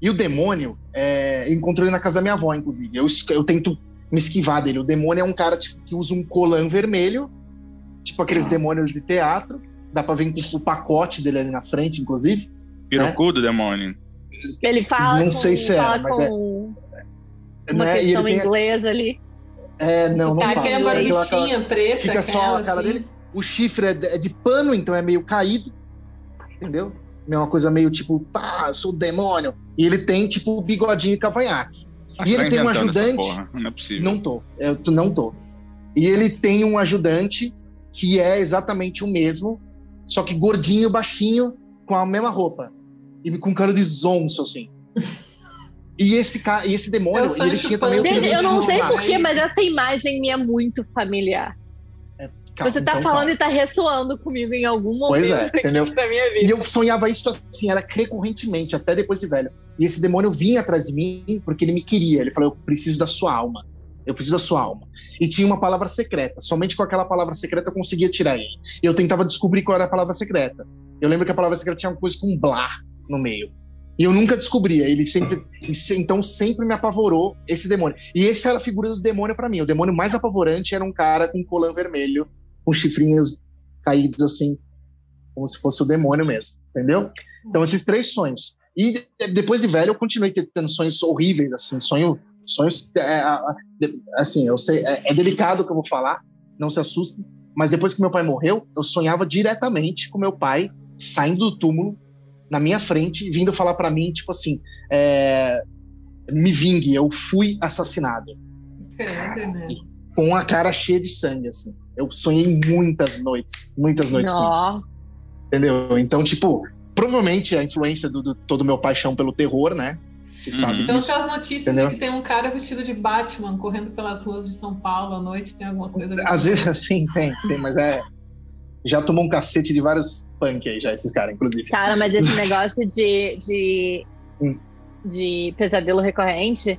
E o demônio, é, eu encontrei na casa da minha avó, inclusive. Eu, eu tento me esquivar dele. O demônio é um cara tipo, que usa um colã vermelho, tipo aqueles demônios de teatro. Dá pra ver o pacote dele ali na frente, inclusive. Pirocudo né? demônio. Ele fala. Não com, sei se era, mas é. Uma né? questão inglesa ali. É, não, não fala. Aquela bichinha preta. Fica só a cara assim. dele. O chifre é, é de pano, então é meio caído. Entendeu? É uma coisa meio tipo, pá, eu sou o demônio. E ele tem, tipo, bigodinho e cavanhaque. Ah, e ele tá tem um ajudante. Não é possível. Não tô. Eu não tô. E ele tem um ajudante que é exatamente o mesmo, só que gordinho, baixinho, com a mesma roupa. E com cara de zonço, assim. E esse, cara, e esse demônio, ele tinha também o Eu não sei porquê, mas essa imagem me é muito familiar. Você tá então, falando e tá ressoando comigo em algum momento pois é, entendeu? da minha vida. E eu sonhava isso assim, era recorrentemente, até depois de velho. E esse demônio vinha atrás de mim porque ele me queria. Ele falou: Eu preciso da sua alma. Eu preciso da sua alma. E tinha uma palavra secreta. Somente com aquela palavra secreta eu conseguia tirar ele. Eu tentava descobrir qual era a palavra secreta. Eu lembro que a palavra secreta tinha uma coisa com blá no meio. E eu nunca descobria. Ele sempre. Então sempre me apavorou esse demônio. E essa era a figura do demônio para mim. O demônio mais apavorante era um cara com um colã vermelho com chifrinhos caídos assim, como se fosse o demônio mesmo, entendeu? Então, esses três sonhos. E depois de velho, eu continuei tendo sonhos horríveis, assim, sonho, sonhos, é, assim, eu sei, é, é delicado o que eu vou falar, não se assustem, mas depois que meu pai morreu, eu sonhava diretamente com meu pai saindo do túmulo na minha frente, vindo falar para mim, tipo assim, é, me vingue, eu fui assassinado. né? Com a cara cheia de sangue, assim. Eu sonhei muitas noites, muitas noites com isso. Entendeu? Então, tipo, provavelmente a influência do, do todo meu paixão pelo terror, né? Que uhum. sabe então, aquelas notícias entendeu? de que tem um cara vestido de Batman correndo pelas ruas de São Paulo à noite, tem alguma coisa Às vezes, assim, tem, tem, mas é. Já tomou um cacete de vários punk aí, já, esses caras, inclusive. Cara, mas esse negócio de, de, hum. de pesadelo recorrente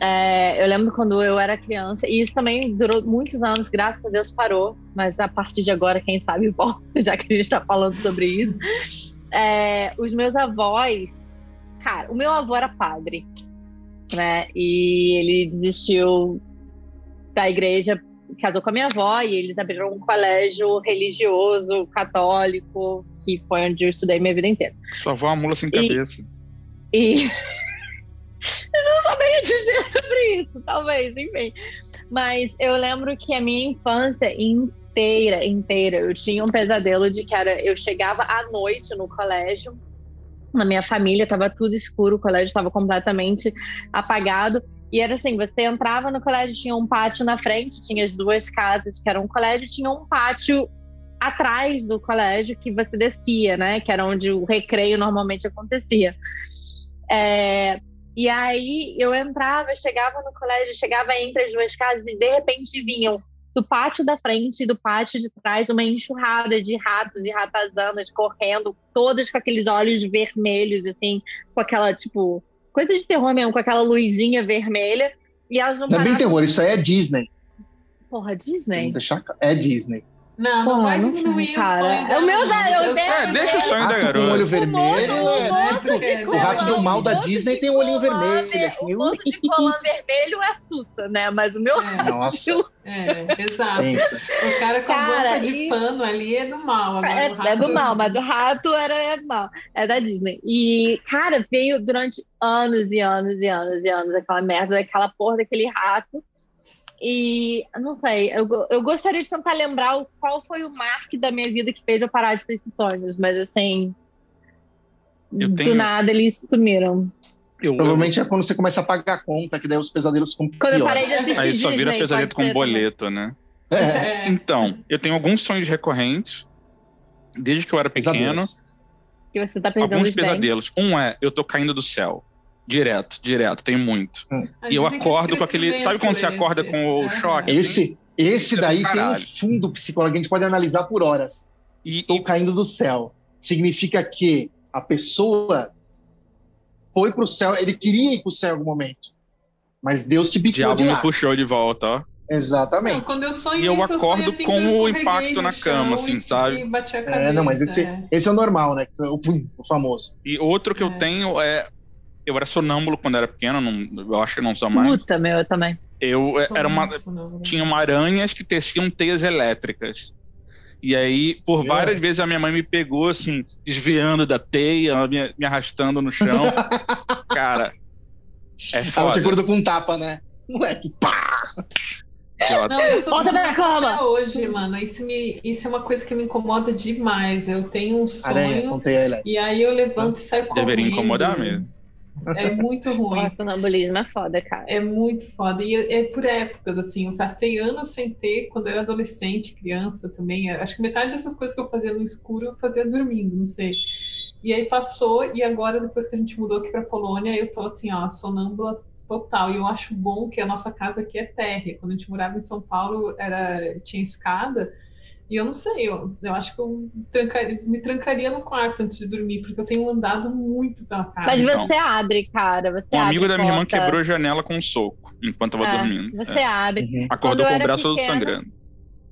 é, eu lembro quando eu era criança, e isso também durou muitos anos, graças a Deus parou, mas a partir de agora, quem sabe volta, já que a gente está falando sobre isso. É, os meus avós, cara, o meu avô era padre, né? E ele desistiu da igreja, casou com a minha avó, e eles abriram um colégio religioso, católico, que foi onde eu estudei minha vida inteira. Sua avó é uma mula sem cabeça. E. Não sabia dizer sobre isso, talvez, enfim. Mas eu lembro que a minha infância inteira, inteira, eu tinha um pesadelo de que era, eu chegava à noite no colégio, na minha família estava tudo escuro, o colégio estava completamente apagado. E era assim, você entrava no colégio, tinha um pátio na frente, tinha as duas casas que eram um colégio, tinha um pátio atrás do colégio que você descia, né? Que era onde o recreio normalmente acontecia. É, e aí eu entrava, chegava no colégio, chegava entre as duas casas e de repente vinham do pátio da frente e do pátio de trás uma enxurrada de ratos e ratazanas correndo, todas com aqueles olhos vermelhos, assim, com aquela, tipo, coisa de terror mesmo, com aquela luzinha vermelha. E elas não, não é bem terror, isso aí é Disney. Porra, Disney? Deixar... É Disney. Não, não Pô, vai diminuir não, o sonho da O meu da, eu é, deixa o sonho da garota. Com olho vermelho. O, é, o rato do mal da Disney tem um olhinho vermelho. Assim. O moço de colã vermelho assusta, né? Mas o meu é, Nossa. É, exato. O cara com cara, a boca de e... pano ali é do mal. É, é, do mal, mas o rato era é do mal. É da Disney. E, cara, veio durante anos e anos e anos e anos aquela merda, daquela porra daquele rato e não sei, eu, eu gostaria de tentar lembrar qual foi o marco da minha vida que fez eu parar de ter esses sonhos, mas assim, tenho... do nada eles sumiram. Eu, Provavelmente é quando você começa a pagar a conta, que daí os pesadelos ficam Quando eu parei de assistir Aí só vira pesadelo com boleto, né? É. Então, eu tenho alguns sonhos recorrentes, desde que eu era pequeno. Pesadelos. Que você tá perdendo alguns pesadelos. Dentes. Um é, eu tô caindo do céu. Direto, direto, tem muito. Hum. E eu acordo com aquele. Sabe quando você acorda com o choque? Esse, esse é daí tem um fundo psicológico, a gente pode analisar por horas. E, Estou e... caindo do céu. Significa que a pessoa foi pro céu, ele queria ir pro céu em algum momento. Mas Deus te bicou Diabo de lá. me puxou de volta, ó. Exatamente. Não, quando eu sonho e eu isso, acordo eu assim, com o impacto na cama, assim, sabe? Cabeça, é, não, mas esse é. esse é o normal, né? O, o famoso. E outro que é. eu tenho é. Eu era sonâmbulo quando era pequeno, não, eu acho que não sou mais. Puta, meu, eu também. Eu era uma. Tinha uma aranhas que teciam teias elétricas. E aí, por várias vezes, a minha mãe me pegou, assim, desviando da teia, me, me arrastando no chão. Cara, é foda. Ela te acordou com um tapa, né? Moleque, pá! Não, eu sou Volta pra cama! hoje, mano. Isso, me, isso é uma coisa que me incomoda demais. Eu tenho um sonho. Aranha, e aí eu levanto e saio correndo. Deveria incomodar mesmo. É muito ruim. O sonambulismo é foda, cara. É muito foda. E é por épocas, assim. Eu passei anos sem ter, quando eu era adolescente, criança também. Acho que metade dessas coisas que eu fazia no escuro, eu fazia dormindo, não sei. E aí passou, e agora, depois que a gente mudou aqui pra Polônia, eu tô assim, ó, sonâmbula total. E eu acho bom que a nossa casa aqui é térrea. Quando a gente morava em São Paulo, era tinha escada. E eu não sei, eu, eu acho que eu trancaria, me trancaria no quarto antes de dormir, porque eu tenho andado muito pela casa. Mas você então. abre, cara. Você um abre amigo da minha irmã quebrou a janela com um soco enquanto eu tava é, dormindo. Você é. abre. Uhum. Acordou com o braço todo sangrando.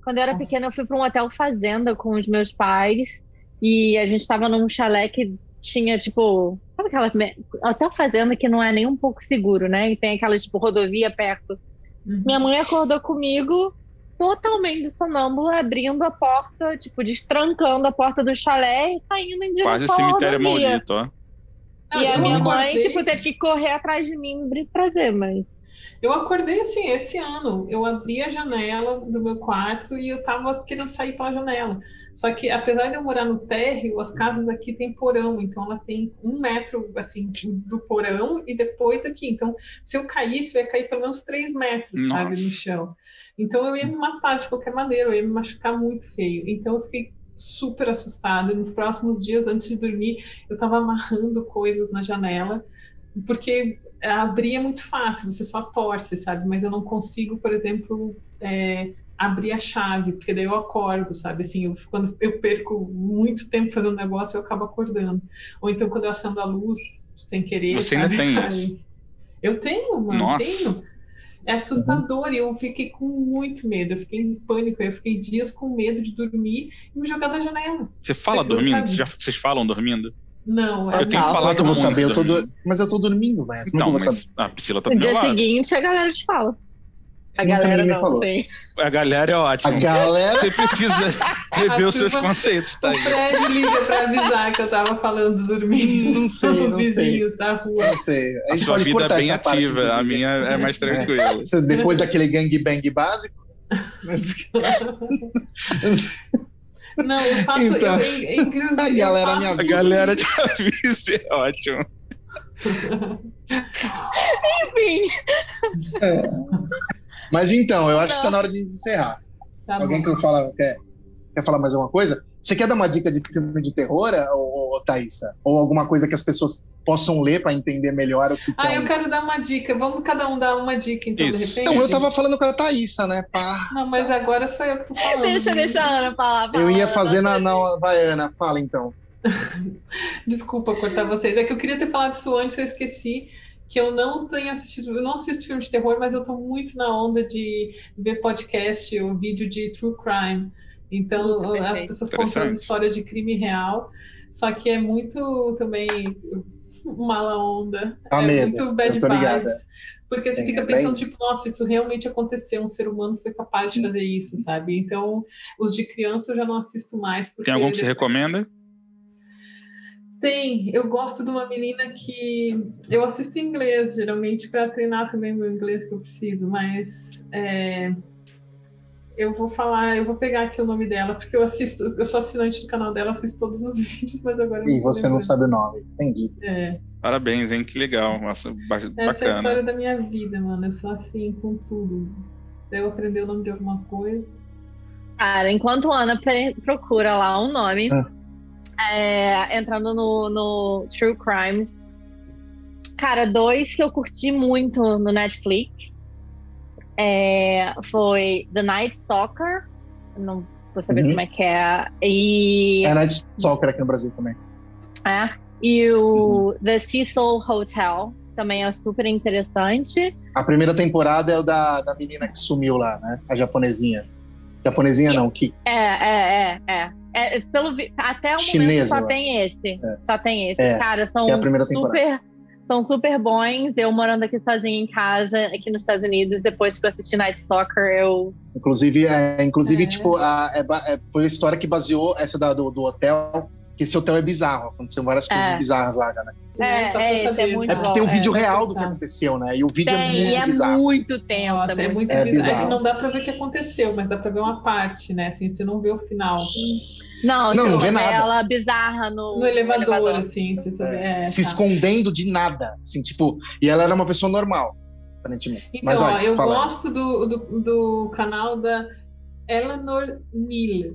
Quando eu era pequena, eu fui para um hotel fazenda com os meus pais e a gente estava num chalé que tinha, tipo, sabe aquela hotel fazenda que não é nem um pouco seguro, né? E tem aquela, tipo, rodovia perto. Uhum. Minha mãe acordou comigo totalmente sonâmbula, abrindo a porta, tipo, destrancando a porta do chalé e saindo em direção Quase cemitério maldito, ó. E a minha mãe, tipo, teve que correr atrás de mim e trazer, mas... Eu acordei assim, esse ano. Eu abri a janela do meu quarto e eu tava querendo sair pela janela. Só que, apesar de eu morar no térreo, as casas aqui têm porão, então ela tem um metro, assim, do porão e depois aqui. Então, se eu caísse, eu ia cair pelo menos três metros, Nossa. sabe, no chão. Então eu ia me matar de qualquer maneira, eu ia me machucar muito feio. Então eu fiquei super assustada. Nos próximos dias, antes de dormir, eu estava amarrando coisas na janela, porque abrir é muito fácil, você só torce, sabe? Mas eu não consigo, por exemplo, é, abrir a chave, porque daí eu acordo, sabe? Assim, eu, quando eu perco muito tempo fazendo negócio, eu acabo acordando. Ou então quando eu acendo a luz sem querer. Você sabe? ainda tem isso? Eu tenho, mano, Nossa. tenho. É assustador uhum. e eu fiquei com muito medo, eu fiquei em pânico, eu fiquei dias com medo de dormir e me jogar da janela. Você fala Você dormindo? Já, vocês falam dormindo? Não, é eu tenho falado eu vou saber, eu tô do... mas eu tô dormindo, velho. Então, mas a Priscila tá do No dia lado. seguinte a galera te fala. A galera não, falou. Sei. A galera é ótima. A galera... Você precisa rever os seus conceitos, tá aí. O Fred liga pra avisar que eu tava falando dormindo. Não sei, os vizinhos sei. da rua. Não sei. A, a sua vida é bem ativa, a minha é mais é. tranquila. É. Depois daquele gangbang básico. Não, eu faço. Então, eu, eu, a galera me avisa. A galera te avisa, é ótimo. Enfim. É. Mas então, eu acho Não. que tá na hora de encerrar. Tá Alguém bom. que fala, quer, quer falar mais alguma coisa? Você quer dar uma dica de filme de terror, ou, Thaisa? Ou alguma coisa que as pessoas possam ler para entender melhor o que, que ah, é um... eu quero dar uma dica. Vamos cada um dar uma dica, então, Isso. de repente. Não, eu tava falando com a Thaisa, né? Pá. Não, mas agora sou eu que tô falando. Deixa, deixa a Ana falar. eu ia fazer na, na Ana. Fala, então. Desculpa cortar vocês. É que eu queria ter falado isso antes, eu esqueci que eu não tenho assistido, eu não assisto filme de terror, mas eu tô muito na onda de ver podcast ou vídeo de true crime. Então, as pessoas contando história de crime real, só que é muito também mala onda. Tá é medo. muito bad vibes. Porque você Sim, fica é pensando, bem... tipo, nossa, isso realmente aconteceu, um ser humano foi capaz de fazer isso, sabe? Então, os de criança eu já não assisto mais. Tem algum que você recomenda? Tem, eu gosto de uma menina que eu assisto em inglês, geralmente, para treinar também meu inglês que eu preciso, mas é, eu vou falar, eu vou pegar aqui o nome dela, porque eu assisto, eu sou assinante do canal dela, assisto todos os vídeos, mas agora. E você não sabe o nome, entendi. É. Parabéns, hein? Que legal. Nossa, bacana. Essa é a história da minha vida, mano. Eu sou assim com tudo. Eu aprender o nome de alguma coisa. Cara, enquanto Ana procura lá um nome. Ah é, entrando no, no True Crimes. Cara, dois que eu curti muito no Netflix é, foi The Night Stalker. Não vou saber uhum. como é que é. E... É Night Stalker aqui no Brasil também. É. E o uhum. The Cecil Hotel. também é super interessante. A primeira temporada é o da, da menina que sumiu lá, né? A japonesinha. Japonesinha não, que. É, é, é, é. É pelo, até o Chinesa, momento só tem esse. É. Só tem esse. É, Cara, são é a primeira super. São super bons. Eu morando aqui sozinha em casa, aqui nos Estados Unidos, depois que eu assisti Night Stalker, eu. Inclusive, é, inclusive tipo, a, é, foi a história que baseou essa da, do, do hotel que esse hotel é bizarro, aconteceu várias coisas é. bizarras lá, né? É, é, é, é muito é porque tem um vídeo real do que aconteceu, né? E o vídeo tem, é muito é bizarro. muito tempo. Nossa, é muito é bizarro. bizarro. É que não dá pra ver o que aconteceu, mas dá pra ver uma parte, né? Assim, você não vê o final. Não, não, não vê nada. ela bizarra no, no elevador, no elevador. assim. Você sabe, é, se tá. escondendo de nada, assim, tipo... E ela era uma pessoa normal, aparentemente. Então, mas vai, ó, eu fala. gosto do, do, do canal da Eleanor Neal.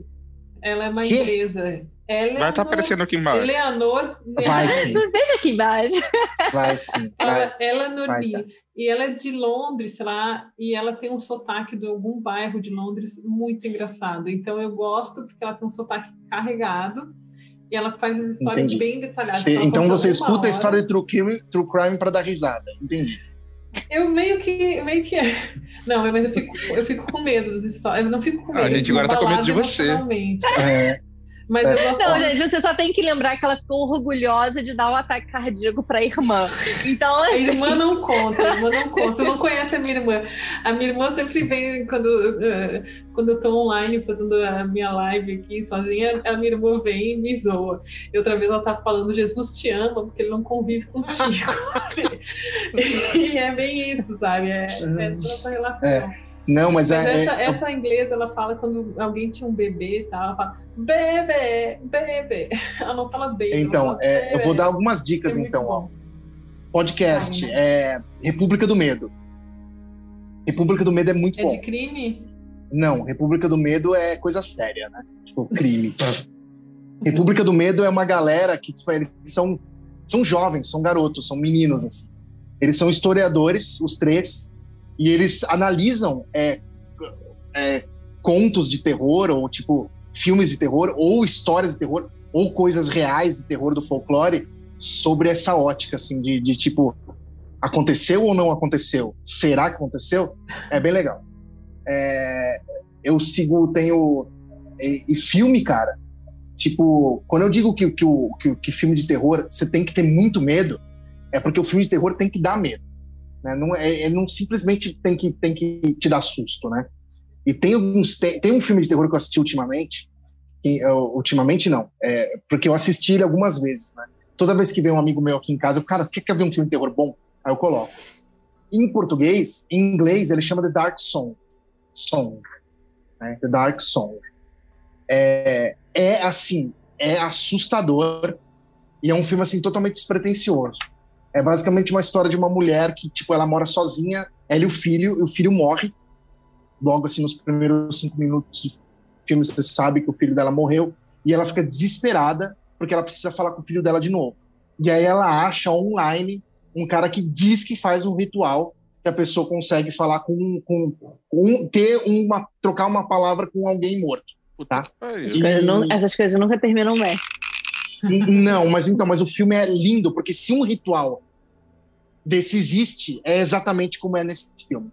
Ela é uma que? inglesa. Eleanor, vai estar tá aparecendo aqui embaixo. Eleanor. Vai sim. Veja aqui embaixo. Vai sim. Vai. Eleanor vai, tá. E ela é de Londres, sei lá, e ela tem um sotaque de algum bairro de Londres muito engraçado. Então eu gosto porque ela tem um sotaque carregado e ela faz as histórias Entendi. bem detalhadas. Cê, então você escuta hora. a história de True Crime, true crime para dar risada. Entendi. Eu meio que, meio que é. Não, mas eu fico, eu fico com medo das histórias. Eu não fico com medo. a gente agora tá com medo de você. É. Mas eu gosto. Não, gente, você só tem que lembrar que ela ficou orgulhosa de dar um ataque cardíaco pra irmã. Então. A irmã não conta, a irmã não conta. Você não conhece a minha irmã. A minha irmã sempre vem quando, uh, quando eu tô online fazendo a minha live aqui sozinha, a minha irmã vem e me zoa. E outra vez ela tá falando, Jesus te ama, porque ele não convive contigo. e é bem isso, sabe? É, é essa relação. É. Não, mas, mas é, essa, é... essa inglesa, ela fala quando alguém tinha um bebê e tal, ela fala bebê, bebê. Ela não fala bebê. Então, fala é, eu vou dar algumas dicas, é então. Ó. Podcast, Ai, é República do Medo. República do Medo é muito é bom. É de crime? Não, República do Medo é coisa séria, né? Tipo, crime. República do Medo é uma galera que, tipo, eles são, são jovens, são garotos, são meninos, assim. Eles são historiadores, os três, e eles analisam é, é, contos de terror, ou tipo, filmes de terror, ou histórias de terror, ou coisas reais de terror do folclore, sobre essa ótica, assim, de, de tipo, aconteceu ou não aconteceu? Será que aconteceu? É bem legal. É, eu sigo, tenho. E, e, filme, cara, tipo, quando eu digo que, que, que, que filme de terror você tem que ter muito medo, é porque o filme de terror tem que dar medo. Né? Não, é, é, não simplesmente tem que, tem que te dar susto, né? E tem, alguns, tem, tem um filme de terror que eu assisti ultimamente, que, eu, ultimamente não, é, porque eu assisti ele algumas vezes, né? Toda vez que vem um amigo meu aqui em casa, eu, cara, quer, quer ver um filme de terror bom? Aí eu coloco. Em português, em inglês, ele chama The Dark Song. Song. Né? The Dark Song. É, é assim, é assustador e é um filme assim totalmente despretensioso. É basicamente uma história de uma mulher que, tipo, ela mora sozinha, ela e o filho, e o filho morre. Logo, assim, nos primeiros cinco minutos do filme, você sabe que o filho dela morreu. E ela fica desesperada, porque ela precisa falar com o filho dela de novo. E aí ela acha online um cara que diz que faz um ritual que a pessoa consegue falar com, com, com ter uma trocar uma palavra com alguém morto, tá? E... essas coisas nunca terminam bem. Não, mas então, mas o filme é lindo, porque se um ritual desse existe, é exatamente como é nesse filme.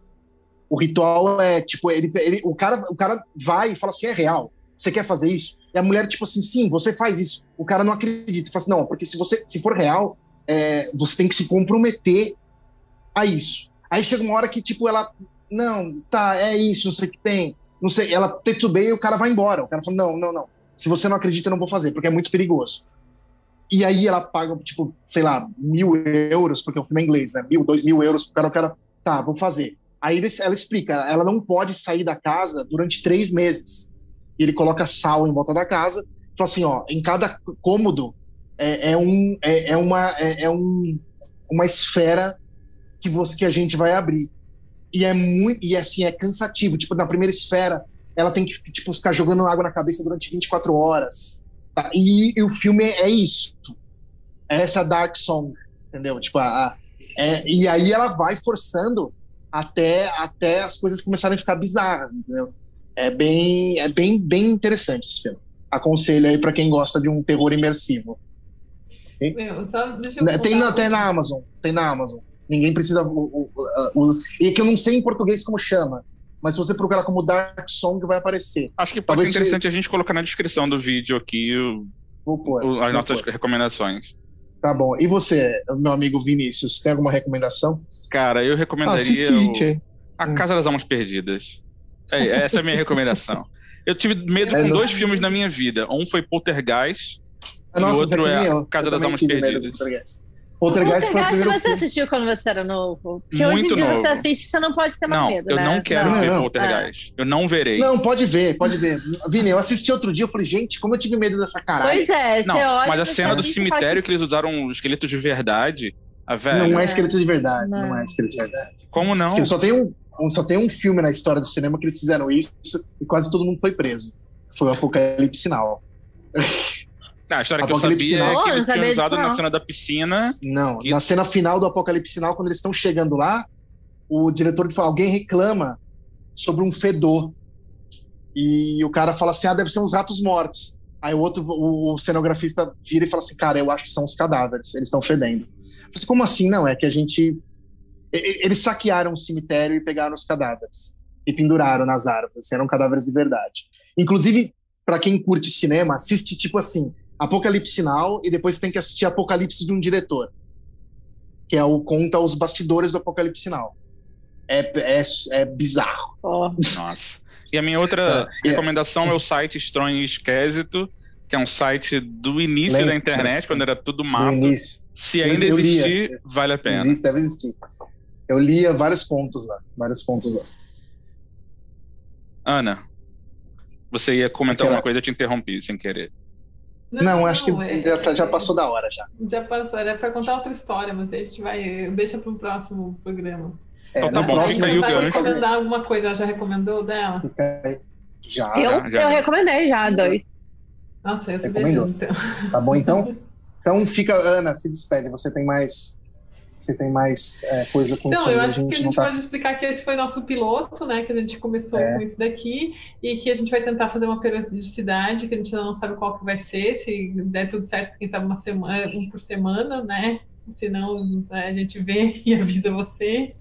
O ritual é, tipo, ele, ele, o, cara, o cara vai e fala assim, é real, você quer fazer isso? E a mulher, tipo assim, sim, você faz isso. O cara não acredita, fala assim, não, porque se você, se for real, é, você tem que se comprometer a isso. Aí chega uma hora que, tipo, ela, não, tá, é isso, não sei o que tem, não sei, ela titubeia e o cara vai embora. O cara fala, não, não, não, se você não acredita, eu não vou fazer, porque é muito perigoso. E aí ela paga, tipo, sei lá, mil euros, porque o filme é inglês, né? Mil, dois mil euros pro cara, o cara, tá, vou fazer. Aí ela explica, ela não pode sair da casa durante três meses. E ele coloca sal em volta da casa, fala assim, ó, em cada cômodo é, é um, é, é uma, é, é, um, uma esfera que você que a gente vai abrir. E é muito, e assim, é cansativo. Tipo, na primeira esfera, ela tem que tipo, ficar jogando água na cabeça durante 24 horas. E, e, o filme é isso. É essa dark song, entendeu? Tipo, a, a é, e aí ela vai forçando até, até as coisas começarem a ficar bizarras, entendeu? É bem, é bem, bem interessante esse filme. Aconselho aí para quem gosta de um terror imersivo. Meu, só, deixa eu tem, na, tem na Amazon, tem na Amazon. Ninguém precisa. O, o, o, e que eu não sei em português como chama. Mas se você procurar como Dark Song, vai aparecer. Acho que pode Talvez ser interessante a gente colocar na descrição do vídeo aqui Vou pôr, as vou nossas pôr. recomendações. Tá bom. E você, meu amigo Vinícius, tem alguma recomendação? Cara, eu recomendaria ah, o... A Casa das Almas Perdidas. É, essa é a minha recomendação. Eu tive medo é, com não... dois filmes na minha vida. Um foi Poltergeist Nossa, e o outro é a Casa das Almas Perdidas. Poltergeist foi o primeiro você filme. assistiu quando você era novo? Porque Muito hoje em dia novo. você assiste, você não pode ter mais não, medo, eu né? não quero não. ver não, Poltergeist. É. Eu não verei. Não, pode ver, pode ver. Vini, eu assisti outro dia, eu falei, gente, como eu tive medo dessa caralho. Pois é, não, você olha... Mas a cena do cemitério que eles usaram esqueleto de verdade, a velho... Não é esqueleto de verdade, não, não é esqueleto de verdade. Como não? Só tem um, só tem um filme na história do cinema que eles fizeram isso e quase todo mundo foi preso. Foi o Apocalipse Now. Não, a história que eu sabia Sinal. é que ele tinha usado na cena da piscina. Não, que... na cena final do Apocalipse Sinal, quando eles estão chegando lá, o diretor de alguém reclama sobre um fedor. E o cara fala assim: ah, deve ser uns ratos mortos. Aí o outro, o, cenografista vira e fala assim: cara, eu acho que são os cadáveres, eles estão fedendo. Eu falei, como assim? Não, é que a gente. Eles saquearam o cemitério e pegaram os cadáveres. E penduraram nas árvores. Eram cadáveres de verdade. Inclusive, para quem curte cinema, assiste tipo assim: Apocalipse Now e depois tem que assistir Apocalipse de um diretor, que é o conta os bastidores do Apocalipse Now. É, é, é bizarro. Oh. Nossa. E a minha outra é, é. recomendação é. é. o site Estranho e Esquisito, que é um site do início Lembra? da internet, quando era tudo mato. Se ainda eu, eu existir, lia. vale a pena. Existe, deve existir. Eu lia vários contos lá, vários contos lá. Ana, você ia comentar Aquela... alguma coisa, eu te interrompi sem querer. Não, não acho que é, já, tá, já passou da hora já. Já passou, era para contar outra história, mas a gente vai. Deixa para um próximo programa. É, então, tá bom, fica aí o recomendar alguma coisa, ela já recomendou dela? Já. Eu, já, eu recomendei já, dois. Nossa, eu Recomendou. Então. Tá bom, então? Então fica, Ana, se despede. Você tem mais você tem mais é, coisa com isso? Não, eu acho que a gente tá... pode explicar que esse foi nosso piloto, né? Que a gente começou é. com isso daqui e que a gente vai tentar fazer uma periodicidade, que a gente não sabe qual que vai ser, se der tudo certo, quem sabe uma semana, um por semana, né? Senão a gente vê e avisa vocês.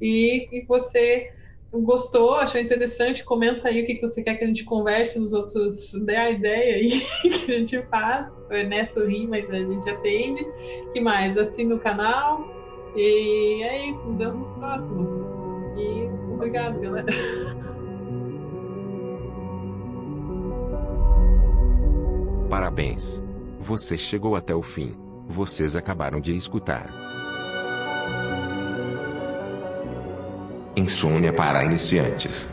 E, e você gostou, achou interessante, comenta aí o que, você quer que a gente converse nos outros, dê a ideia aí que a gente faz. O Ernesto ri, mas a gente atende. que mais? Assina o canal. E é isso, nos vemos nos próximos. E obrigado, galera. Parabéns. Você chegou até o fim. Vocês acabaram de escutar. Insônia para iniciantes.